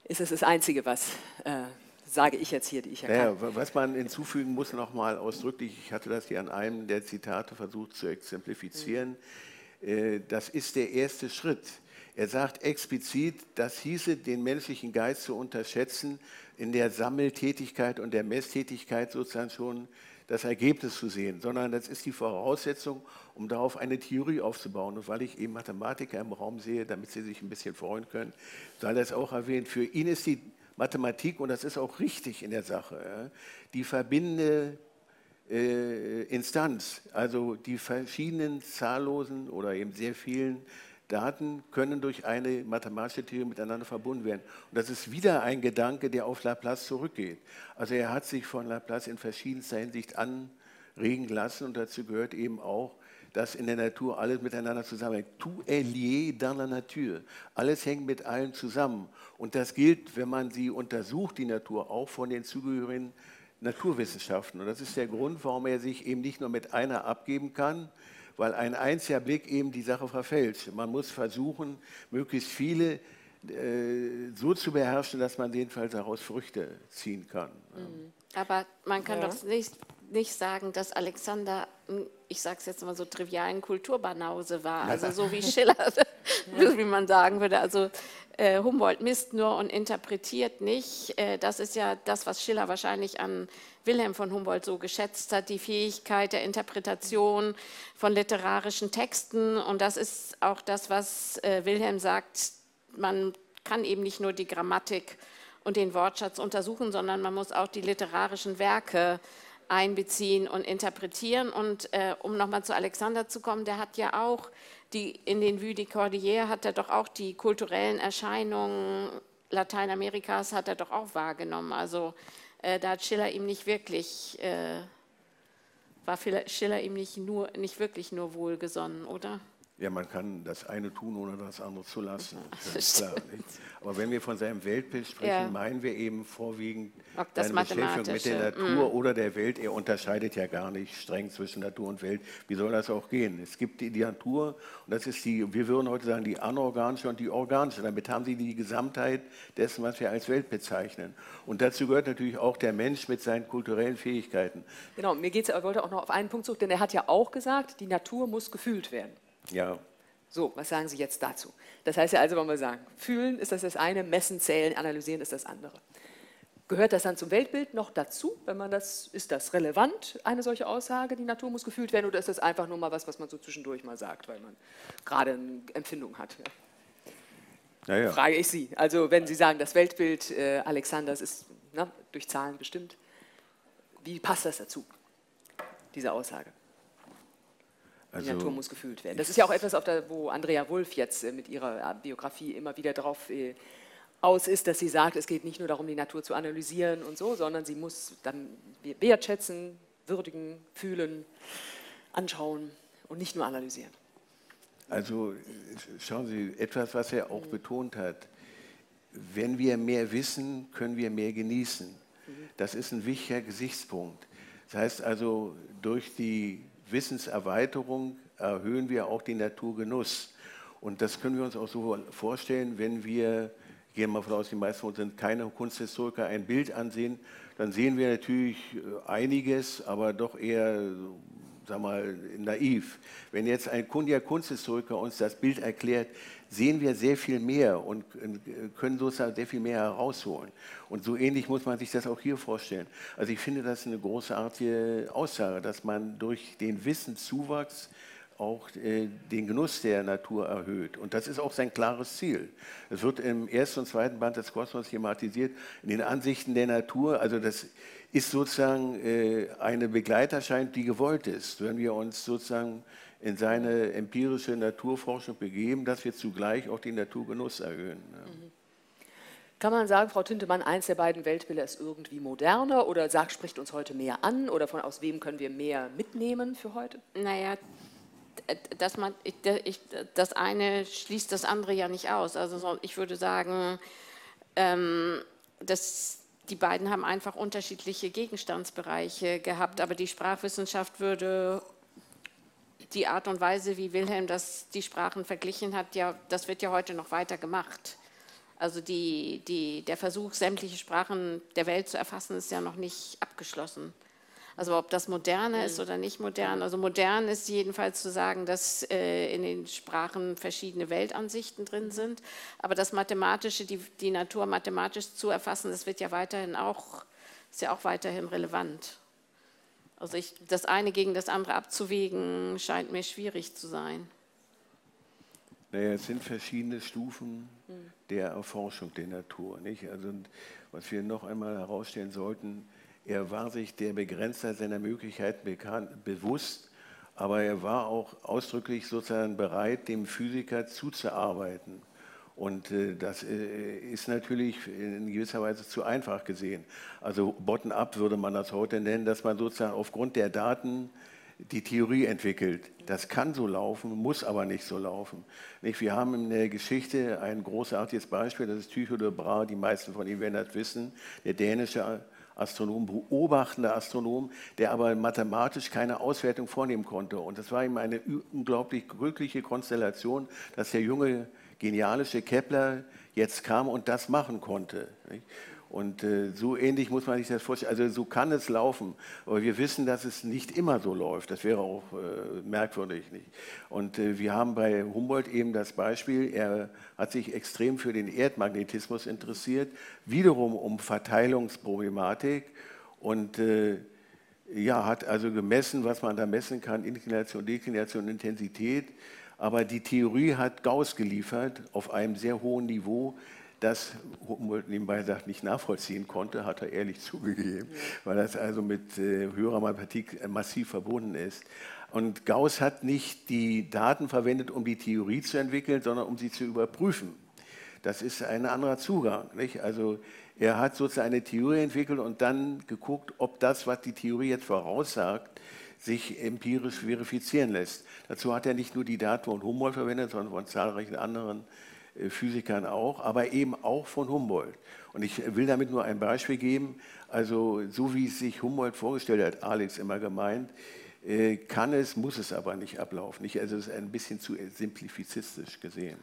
Ist es das Einzige, was, äh, sage ich jetzt hier, die ich erkannt Naja, wa- was man hinzufügen muss, nochmal ausdrücklich, ich hatte das hier an einem der Zitate versucht zu exemplifizieren, äh, das ist der erste Schritt. Er sagt explizit, das hieße, den menschlichen Geist zu unterschätzen, in der Sammeltätigkeit und der Messtätigkeit sozusagen schon das Ergebnis zu sehen, sondern das ist die Voraussetzung, um darauf eine Theorie aufzubauen. Und weil ich eben Mathematiker im Raum sehe, damit Sie sich ein bisschen freuen können, sei das auch erwähnt. Für ihn ist die Mathematik, und das ist auch richtig in der Sache, die verbindende äh, Instanz. Also die verschiedenen zahllosen oder eben sehr vielen Daten können durch eine mathematische Theorie miteinander verbunden werden. Und das ist wieder ein Gedanke, der auf Laplace zurückgeht. Also er hat sich von Laplace in verschiedenster Hinsicht anregen lassen und dazu gehört eben auch, dass in der Natur alles miteinander zusammenhängt. Tout est lié dans la nature. Alles hängt mit allem zusammen. Und das gilt, wenn man sie untersucht, die Natur, auch von den zugehörigen Naturwissenschaften. Und das ist der Grund, warum er sich eben nicht nur mit einer abgeben kann, weil ein einziger Blick eben die Sache verfälscht. Man muss versuchen, möglichst viele äh, so zu beherrschen, dass man jedenfalls daraus Früchte ziehen kann. Aber man kann Ja. doch nicht, nicht sagen, dass Alexander, ein, ich sage es jetzt mal so trivial, ein Kulturbanause war. Also so wie Schiller, wie man sagen würde. Also äh, Humboldt misst nur und interpretiert nicht. Äh, das ist ja das, was Schiller wahrscheinlich an Wilhelm von Humboldt so geschätzt hat, die Fähigkeit der Interpretation von literarischen Texten. Und das ist auch das, was äh, Wilhelm sagt, man kann eben nicht nur die Grammatik und den Wortschatz untersuchen, sondern man muss auch die literarischen Werke einbeziehen und interpretieren. Und äh, um nochmal zu Alexander zu kommen, der hat ja auch die, in den Vues de Cordillère hat er doch auch die kulturellen Erscheinungen Lateinamerikas hat er doch auch wahrgenommen. Also äh, da hat Schiller ihm nicht wirklich, äh, war Schiller ihm nicht, nur, nicht wirklich nur wohlgesonnen, oder? Ja, man kann das eine tun, ohne das andere zu lassen. Das ist klar. Nicht? Aber wenn wir von seinem Weltbild sprechen, Ja. meinen wir eben vorwiegend seine Beschäftigung mit der Natur oder der Welt. Er unterscheidet ja gar nicht streng zwischen Natur und Welt. Wie soll das auch gehen? Es gibt die, die Natur und das ist die, wir würden heute sagen, die anorganische und die organische. Damit haben sie die Gesamtheit dessen, was wir als Welt bezeichnen. Und dazu gehört natürlich auch der Mensch mit seinen kulturellen Fähigkeiten. Genau, mir geht's, er wollte auch noch auf einen Punkt zurück, denn er hat ja auch gesagt, die Natur muss gefühlt werden. Ja, So, was sagen Sie jetzt dazu? Das heißt ja also, wenn wir sagen, fühlen ist das das eine, messen, zählen, analysieren ist das andere. Gehört das dann zum Weltbild noch dazu? Wenn man das, ist das relevant, eine solche Aussage, die Natur muss gefühlt werden, oder ist das einfach nur mal was, was man so zwischendurch mal sagt, weil man gerade eine Empfindung hat? Ja. naja. Frage ich Sie. Also wenn Sie sagen, das Weltbild äh, Alexanders ist na, durch Zahlen bestimmt, wie passt das dazu, diese Aussage? Die Also, Natur muss gefühlt werden. Das ist ja auch etwas, der, wo Andrea Wulff jetzt äh, mit ihrer äh, Biografie immer wieder darauf äh, aus ist, dass sie sagt, es geht nicht nur darum, die Natur zu analysieren und so, sondern sie muss dann wertschätzen, würdigen, fühlen, anschauen und nicht nur analysieren. Also schauen Sie, etwas, was er auch betont hat, wenn wir mehr wissen, können wir mehr genießen. Das ist ein wichtiger Gesichtspunkt. Das heißt also, durch die Wissenserweiterung erhöhen wir auch den Naturgenuss. Und das können wir uns auch so vorstellen, wenn wir, gehen wir mal von aus, die meisten von uns sind keine Kunsthistoriker, ein Bild ansehen, dann sehen wir natürlich äh, einiges, aber doch eher sag mal, naiv. Wenn jetzt ein kundiger Kunsthistoriker uns das Bild erklärt, sehen wir sehr viel mehr und können sozusagen sehr viel mehr herausholen. Und so ähnlich muss man sich das auch hier vorstellen. Also ich finde das eine großartige Aussage, dass man durch den Wissenszuwachs auch äh, den Genuss der Natur erhöht. Und das ist auch sein klares Ziel. Es wird im ersten und zweiten Band des Kosmos thematisiert, in den Ansichten der Natur. Also das ist sozusagen äh, eine Begleiterscheinung, die gewollt ist. Wenn wir uns sozusagen in seine empirische Naturforschung begeben, dass wir zugleich auch den Naturgenuss erhöhen. Mhm. Kann man sagen, Frau Tintemann, eins der beiden Weltbilder ist irgendwie moderner oder sagt, spricht uns heute mehr an oder von aus wem können wir mehr mitnehmen für heute? Naja, dass man, ich, das eine schließt das andere ja nicht aus. Also ich würde sagen, ähm, dass die beiden haben einfach unterschiedliche Gegenstandsbereiche gehabt, aber die Sprachwissenschaft würde die Art und Weise, wie Wilhelm das, die Sprachen verglichen hat, ja, das wird ja heute noch weiter gemacht. Also die, die, der Versuch, sämtliche Sprachen der Welt zu erfassen, ist ja noch nicht abgeschlossen. Also ob das moderne ist oder nicht modern. Also modern ist jedenfalls zu sagen, dass äh, in den Sprachen verschiedene Weltansichten drin sind. Aber das Mathematische, die, die Natur mathematisch zu erfassen, das wird ja weiterhin auch, ist ja auch weiterhin relevant. Also ich, das eine gegen das andere abzuwägen, scheint mir schwierig zu sein. Naja, es sind verschiedene Stufen der Erforschung der Natur. Nicht? Also, was wir noch einmal herausstellen sollten, er war sich der Begrenztheit seiner Möglichkeiten bekannt, bewusst, aber er war auch ausdrücklich sozusagen bereit, dem Physiker zuzuarbeiten. Und äh, das äh, ist natürlich in gewisser Weise zu einfach gesehen. Also bottom-up würde man das heute nennen, dass man sozusagen aufgrund der Daten die Theorie entwickelt. Das kann so laufen, muss aber nicht so laufen. Wir haben in der Geschichte ein großartiges Beispiel, das ist Tycho de Brahe, die meisten von Ihnen werden das wissen, der dänische Astronom, beobachtender Astronom, der aber mathematisch keine Auswertung vornehmen konnte. Und das war ihm eine unglaublich glückliche Konstellation, dass der junge genialische Kepler jetzt kam und das machen konnte. Und äh, so ähnlich muss man sich das vorstellen. Also so kann es laufen. Aber wir wissen, dass es nicht immer so läuft. Das wäre auch äh, merkwürdig. Und äh, wir haben bei Humboldt eben das Beispiel, er hat sich extrem für den Erdmagnetismus interessiert, wiederum um Verteilungsproblematik und ja, hat also gemessen, was man da messen kann, Inklination, Deklination, Intensität aber die Theorie hat Gauss geliefert auf einem sehr hohen Niveau, das Humboldt nebenbei sagt, nicht nachvollziehen konnte, hat er ehrlich zugegeben, weil das also mit äh, höherer Mathematik massiv verbunden ist. Und Gauss hat nicht die Daten verwendet, um die Theorie zu entwickeln, sondern um sie zu überprüfen. Das ist ein anderer Zugang. Nicht? Also er hat sozusagen eine Theorie entwickelt und dann geguckt, ob das, was die Theorie jetzt voraussagt, sich empirisch verifizieren lässt. Dazu hat er nicht nur die Daten von Humboldt verwendet, sondern von zahlreichen anderen äh, Physikern auch, aber eben auch von Humboldt. Und ich will damit nur ein Beispiel geben. Also so wie es sich Humboldt vorgestellt hat, Alex immer gemeint, äh, kann es, muss es aber nicht ablaufen. Also es ist ein bisschen zu simplifizistisch gesehen.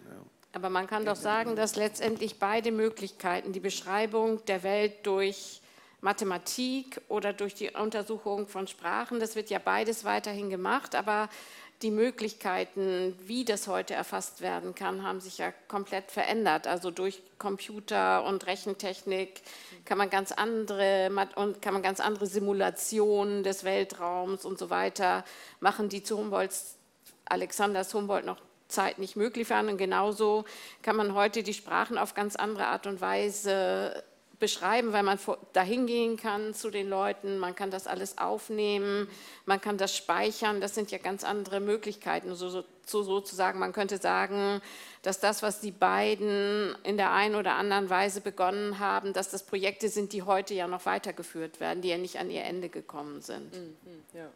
Aber man kann doch sagen, dass letztendlich beide Möglichkeiten, die Beschreibung der Welt durch Mathematik oder durch die Untersuchung von Sprachen. Das wird ja beides weiterhin gemacht, aber die Möglichkeiten, wie das heute erfasst werden kann, haben sich ja komplett verändert. Also durch Computer und Rechentechnik kann man ganz andere und kann man ganz andere Simulationen des Weltraums und so weiter machen, die zu Humboldts Alexanders Humboldt noch Zeit nicht möglich waren. Und genauso kann man heute die Sprachen auf ganz andere Art und Weise beschreiben, weil man dahin gehen kann zu den Leuten, man kann das alles aufnehmen, man kann das speichern, das sind ja ganz andere Möglichkeiten. So, so, so sozusagen, man könnte sagen, dass das, was die beiden in der einen oder anderen Weise begonnen haben, dass das Projekte sind, die heute ja noch weitergeführt werden, die ja nicht an ihr Ende gekommen sind. Mhm, ja.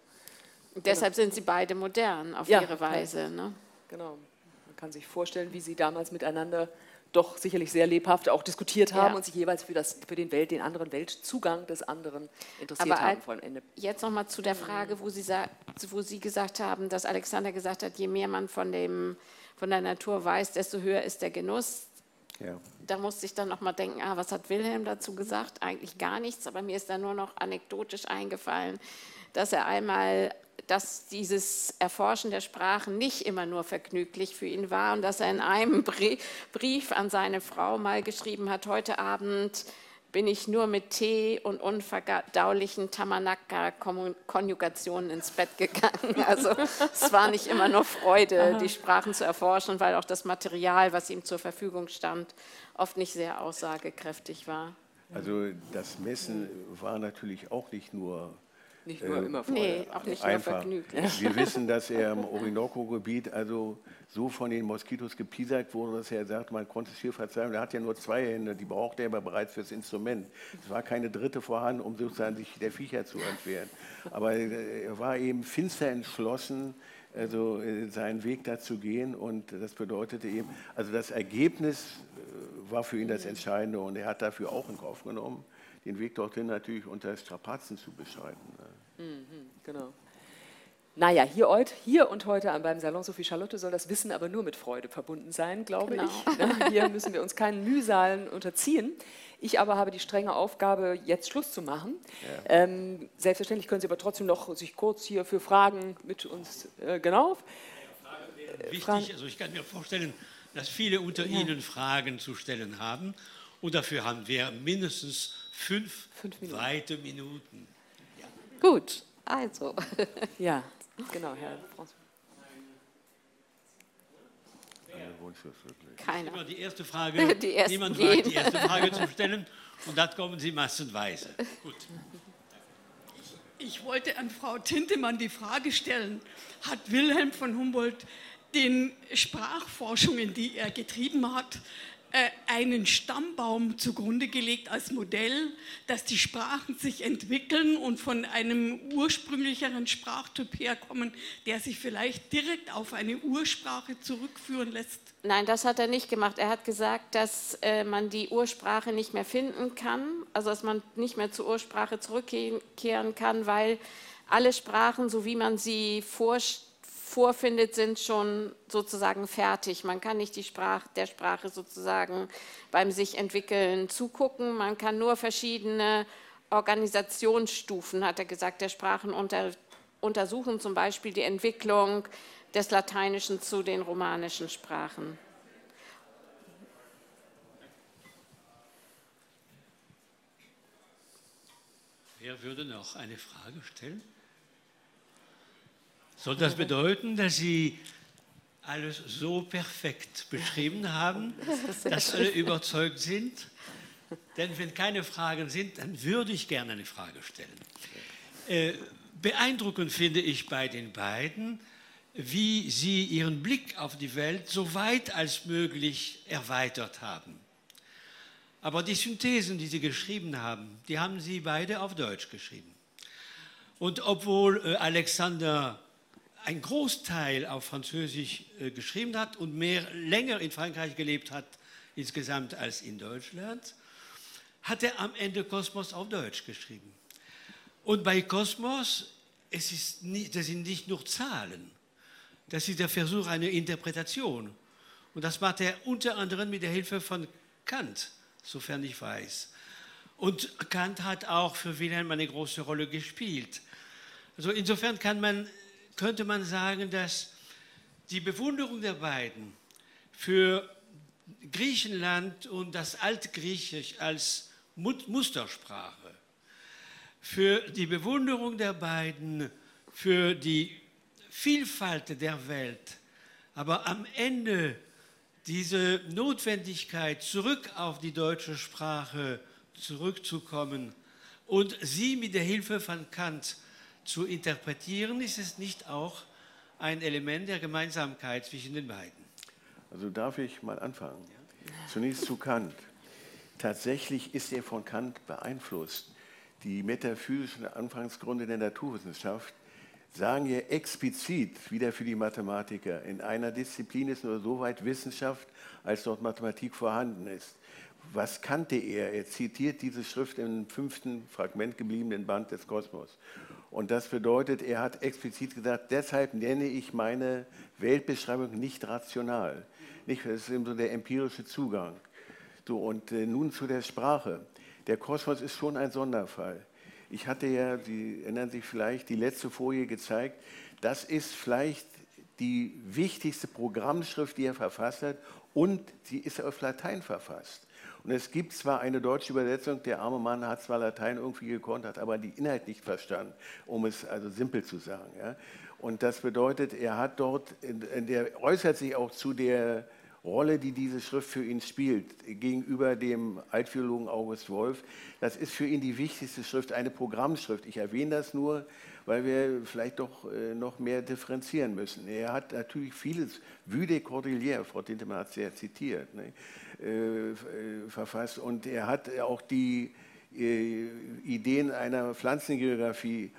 Und deshalb sind sie beide modern auf ja, ihre Weise. Ne? Genau. Man kann sich vorstellen, wie sie damals miteinander doch sicherlich sehr lebhaft auch diskutiert haben ja. und sich jeweils für, das, für den, Welt, den anderen Weltzugang des anderen interessiert Aber haben. Vor Ende. Jetzt nochmal zu der Frage, wo Sie, wo Sie gesagt haben, dass Alexander gesagt hat, je mehr man von dem von der Natur weiß, desto höher ist der Genuss. Ja. Da musste ich dann noch mal denken, ah, was hat Wilhelm dazu gesagt? Eigentlich gar nichts, aber mir ist da nur noch anekdotisch eingefallen, dass er einmal, dass dieses Erforschen der Sprachen nicht immer nur vergnüglich für ihn war und dass er in einem Brief an seine Frau mal geschrieben hat, heute Abend bin ich nur mit Tee und unverdaulichen Tamanaka-Konjugationen ins Bett gegangen. Also es war nicht immer nur Freude, die Sprachen zu erforschen, weil auch das Material, was ihm zur Verfügung stand, oft nicht sehr aussagekräftig war. Also das Messen war natürlich auch nicht nur nicht nur äh, immer Freude. Nee, auch nicht einfach. nur vergnüglich. Wir wissen, dass er im Orinoco-Gebiet also so von den Moskitos gepiesackt wurde, dass er sagt, man konnte es hier verzeihen. Er hat ja nur zwei Hände, die braucht er aber bereits fürs Instrument. Es war keine dritte vorhanden, um sozusagen sich der Viecher zu entwehren. Aber äh, er war eben finster entschlossen, also äh, seinen Weg da zu gehen und das bedeutete eben, also das Ergebnis war für ihn das Entscheidende und er hat dafür auch in Kauf genommen, den Weg dorthin natürlich unter Strapazen zu beschreiten. Mhm, genau. Naja, hier, heut, hier und heute beim Salon Sophie Charlotte soll das Wissen aber nur mit Freude verbunden sein, glaube genau. ich. Ne? Hier müssen wir uns keinen Mühsalen unterziehen. Ich aber habe die strenge Aufgabe, jetzt Schluss zu machen. Ja. Ähm, selbstverständlich können Sie aber trotzdem noch sich kurz hier für Fragen mit uns, äh, genau. Wichtig, also ich kann mir vorstellen, dass viele unter ja. Ihnen Fragen zu stellen haben. Und dafür haben wir mindestens fünf, fünf Minuten. weite Minuten. Gut, also. ja, genau, Herr François. Keiner. Immer die erste Frage, die niemand wagt, die erste Frage zu stellen und dann kommen Sie massenweise. Gut. Ich wollte an Frau Tintemann die Frage stellen, hat Wilhelm von Humboldt den Sprachforschungen, die er getrieben hat, einen Stammbaum zugrunde gelegt als Modell, dass die Sprachen sich entwickeln und von einem ursprünglicheren Sprachtyp herkommen, der sich vielleicht direkt auf eine Ursprache zurückführen lässt? Nein, das hat er nicht gemacht. Er hat gesagt, dass äh, man die Ursprache nicht mehr finden kann, also dass man nicht mehr zur Ursprache zurückkehren kann, weil alle Sprachen, so wie man sie vorstellt, vorfindet, sind schon sozusagen fertig. Man kann nicht Sprache, der Sprache sozusagen beim sich entwickeln zugucken. Man kann nur verschiedene Organisationsstufen, hat er gesagt, der Sprachen unter, untersuchen, zum Beispiel die Entwicklung des Lateinischen zu den romanischen Sprachen. Wer würde noch eine Frage stellen? Soll das bedeuten, dass Sie alles so perfekt beschrieben haben, dass alle überzeugt sind? Denn wenn keine Fragen sind, dann würde ich gerne eine Frage stellen. Äh, beeindruckend finde ich bei den beiden, wie sie ihren Blick auf die Welt so weit als möglich erweitert haben. Aber die Synthesen, die sie geschrieben haben, die haben sie beide auf Deutsch geschrieben. Und obwohl äh, Alexander ein Großteil auf Französisch äh, geschrieben hat und mehr länger in Frankreich gelebt hat insgesamt als in Deutschland, hat er am Ende Kosmos auf Deutsch geschrieben. Und bei Kosmos, es ist nicht, das sind nicht nur Zahlen, das ist der Versuch einer Interpretation. Und das macht er unter anderem mit der Hilfe von Kant, sofern ich weiß. Und Kant hat auch für Wilhelm eine große Rolle gespielt. Also insofern kann man könnte man sagen, dass die Bewunderung der beiden für Griechenland und das Altgriechisch als Mustersprache, für die Bewunderung der beiden für die Vielfalt der Welt, aber am Ende diese Notwendigkeit, zurück auf die deutsche Sprache zurückzukommen und sie mit der Hilfe von Kant zu interpretieren, ist es nicht auch ein Element der Gemeinsamkeit zwischen den beiden? Also darf ich mal anfangen. Zunächst zu Kant. Tatsächlich ist er von Kant beeinflusst. Die metaphysischen Anfangsgründe der Naturwissenschaft sagen ja explizit, wieder für die Mathematiker, in einer Disziplin ist nur so weit Wissenschaft, als dort Mathematik vorhanden ist. was kannte er? Er zitiert diese Schrift im fünften Fragment gebliebenen Band des Kosmos. Und das bedeutet, er hat explizit gesagt, deshalb nenne ich meine Weltbeschreibung nicht rational. Nicht, das ist eben so der empirische Zugang. So, und äh, nun zu der Sprache. Der Kosmos ist schon ein Sonderfall. Ich hatte ja, Sie erinnern sich vielleicht, die letzte Folie gezeigt. Das ist vielleicht die wichtigste Programmschrift, die er verfasst hat, und sie ist auf Latein verfasst. Und es gibt zwar eine deutsche Übersetzung, der arme Mann hat zwar Latein irgendwie gekonnt, hat aber die Inhalt nicht verstanden, um es also simpel zu sagen. Ja. Und das bedeutet, er hat dort, der äußert sich auch zu der Rolle, die diese Schrift für ihn spielt, gegenüber dem Altphilologen August Wolf. Das ist für ihn die wichtigste Schrift, eine Programmschrift. Ich erwähne das nur, weil wir vielleicht doch äh, noch mehr differenzieren müssen. Er hat natürlich vieles, Vue Cordillère, Frau Tintemann hat es ja zitiert, ne, äh, äh, verfasst und er hat auch die äh, Ideen einer Pflanzengeographie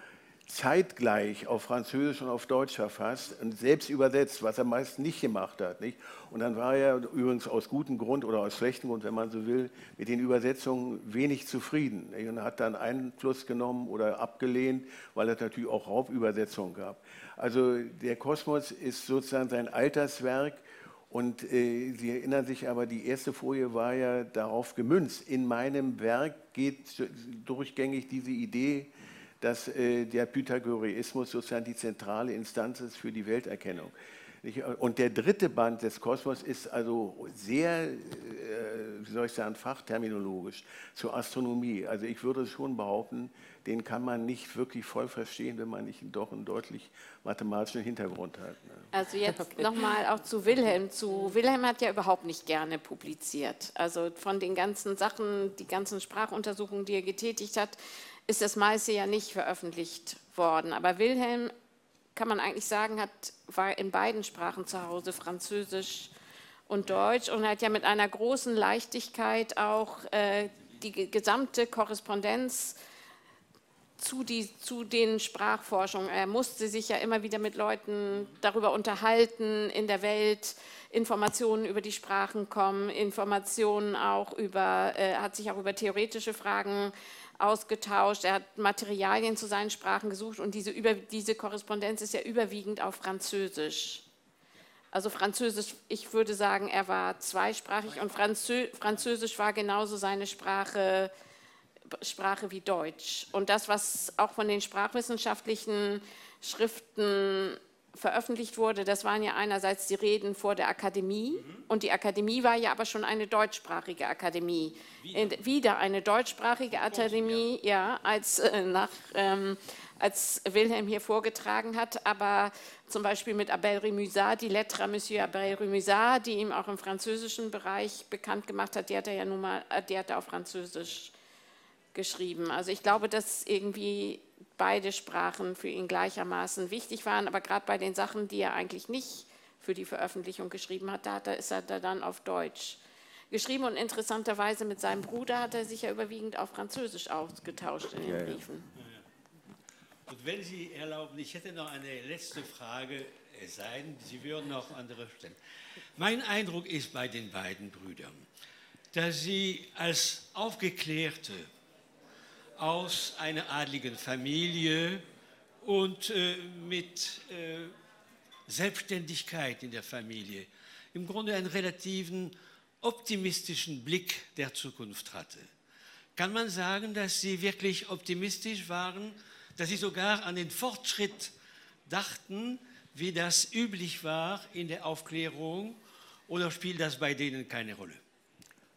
zeitgleich auf Französisch und auf Deutsch verfasst und selbst übersetzt, was er meist nicht gemacht hat. Nicht? Und dann war er übrigens aus gutem Grund oder aus schlechtem Grund, wenn man so will, mit den Übersetzungen wenig zufrieden nicht? und hat dann Einfluss genommen oder abgelehnt, weil es natürlich auch Raubübersetzungen gab. Also der Kosmos ist sozusagen sein Alterswerk und äh, Sie erinnern sich aber, die erste Folie war ja darauf gemünzt. In meinem Werk geht durchgängig diese Idee dass äh, der Pythagoreismus sozusagen die zentrale Instanz ist für die Welterkennung. Und der dritte Band des Kosmos ist also sehr, äh, wie soll ich sagen, fachterminologisch zur Astronomie. Also ich würde schon behaupten, den kann man nicht wirklich voll verstehen, wenn man nicht doch einen deutlich mathematischen Hintergrund hat. Ne? Also jetzt okay. nochmal auch zu Wilhelm. Zu Wilhelm hat ja überhaupt nicht gerne publiziert. Also von den ganzen Sachen, die ganzen Sprachuntersuchungen, die er getätigt hat, ist das meiste ja nicht veröffentlicht worden. Aber Wilhelm, kann man eigentlich sagen, hat, war in beiden Sprachen zu Hause, Französisch und Deutsch, und hat ja mit einer großen Leichtigkeit auch äh, die gesamte Korrespondenz zu, die, zu den Sprachforschungen. Er musste sich ja immer wieder mit Leuten darüber unterhalten in der Welt, Informationen über die Sprachen kommen, Informationen auch über, äh, hat sich auch über theoretische Fragen ausgetauscht, er hat Materialien zu seinen Sprachen gesucht und diese, über, diese Korrespondenz ist ja überwiegend auf Französisch. Also Französisch, ich würde sagen, er war zweisprachig und Franzö Französisch war genauso seine Sprache, Sprache wie Deutsch. Und das, was auch von den sprachwissenschaftlichen Schriften veröffentlicht wurde, das waren ja einerseits die Reden vor der Akademie mhm. und die Akademie war ja aber schon eine deutschsprachige Akademie. Wieder, wieder eine deutschsprachige Akademie, ja, als, äh, nach, ähm, als Wilhelm hier vorgetragen hat, aber zum Beispiel mit Abel Remusat, die Lettre Monsieur Abel Remusat, die ihm auch im französischen Bereich bekannt gemacht hat, die hat er ja nun mal, äh, die hat er auf Französisch geschrieben. Also ich glaube, dass irgendwie beide Sprachen für ihn gleichermaßen wichtig waren, aber gerade bei den Sachen, die er eigentlich nicht für die Veröffentlichung geschrieben hat, da ist er dann auf Deutsch geschrieben und interessanterweise mit seinem Bruder hat er sich ja überwiegend auf Französisch ausgetauscht in den Briefen. Und wenn Sie erlauben, ich hätte noch eine letzte Frage, es sei denn, Sie würden noch andere stellen. Mein Eindruck ist bei den beiden Brüdern, dass sie als aufgeklärte, aus einer adligen Familie und äh, mit äh, Selbstständigkeit in der Familie im Grunde einen relativen optimistischen Blick der Zukunft hatte. Kann man sagen, dass Sie wirklich optimistisch waren, dass Sie sogar an den Fortschritt dachten, wie das üblich war in der Aufklärung, oder spielt das bei denen keine Rolle?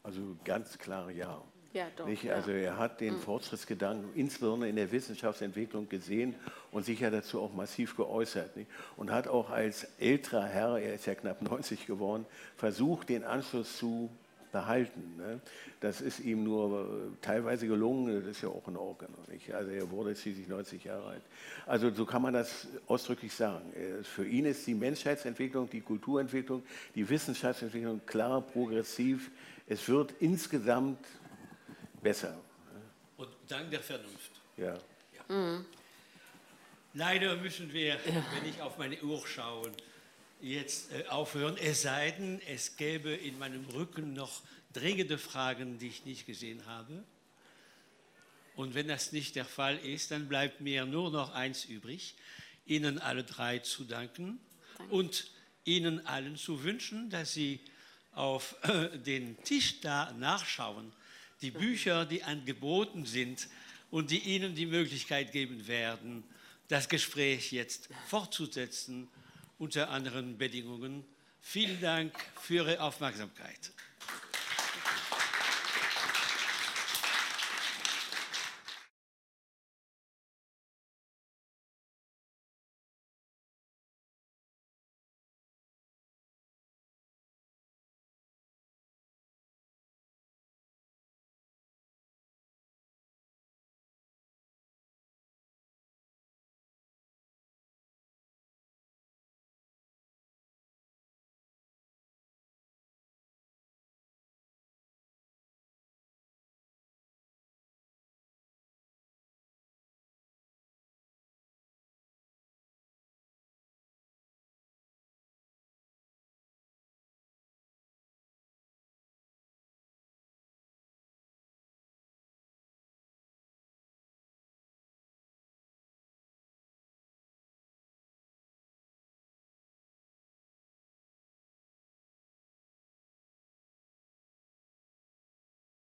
Also ganz klar ja. Ja, doch, nicht? Also er hat den mhm. Fortschrittsgedanken insbesondere in der Wissenschaftsentwicklung gesehen und sich ja dazu auch massiv geäußert. Nicht? Und hat auch als älterer Herr, er ist ja knapp 90 geworden, versucht, den Anschluss zu behalten. Ne? Das ist ihm nur äh, teilweise gelungen, das ist ja auch in Ordnung. Nicht? Also er wurde schließlich 90 Jahre alt. Also so kann man das ausdrücklich sagen. Für ihn ist die Menschheitsentwicklung, die Kulturentwicklung, die Wissenschaftsentwicklung klar progressiv. Es wird insgesamt besser. Und dank der Vernunft. Ja. ja. Mhm. Leider müssen wir, wenn ich auf meine Uhr schaue, jetzt äh, aufhören, es sei denn, es gäbe in meinem Rücken noch dringende Fragen, die ich nicht gesehen habe. Und wenn das nicht der Fall ist, dann bleibt mir nur noch eins übrig, Ihnen alle drei zu danken Danke. und Ihnen allen zu wünschen, dass Sie auf äh, den Tisch da nachschauen, die Bücher, die angeboten sind und die Ihnen die Möglichkeit geben werden, das Gespräch jetzt fortzusetzen unter anderen Bedingungen. Vielen Dank für Ihre Aufmerksamkeit.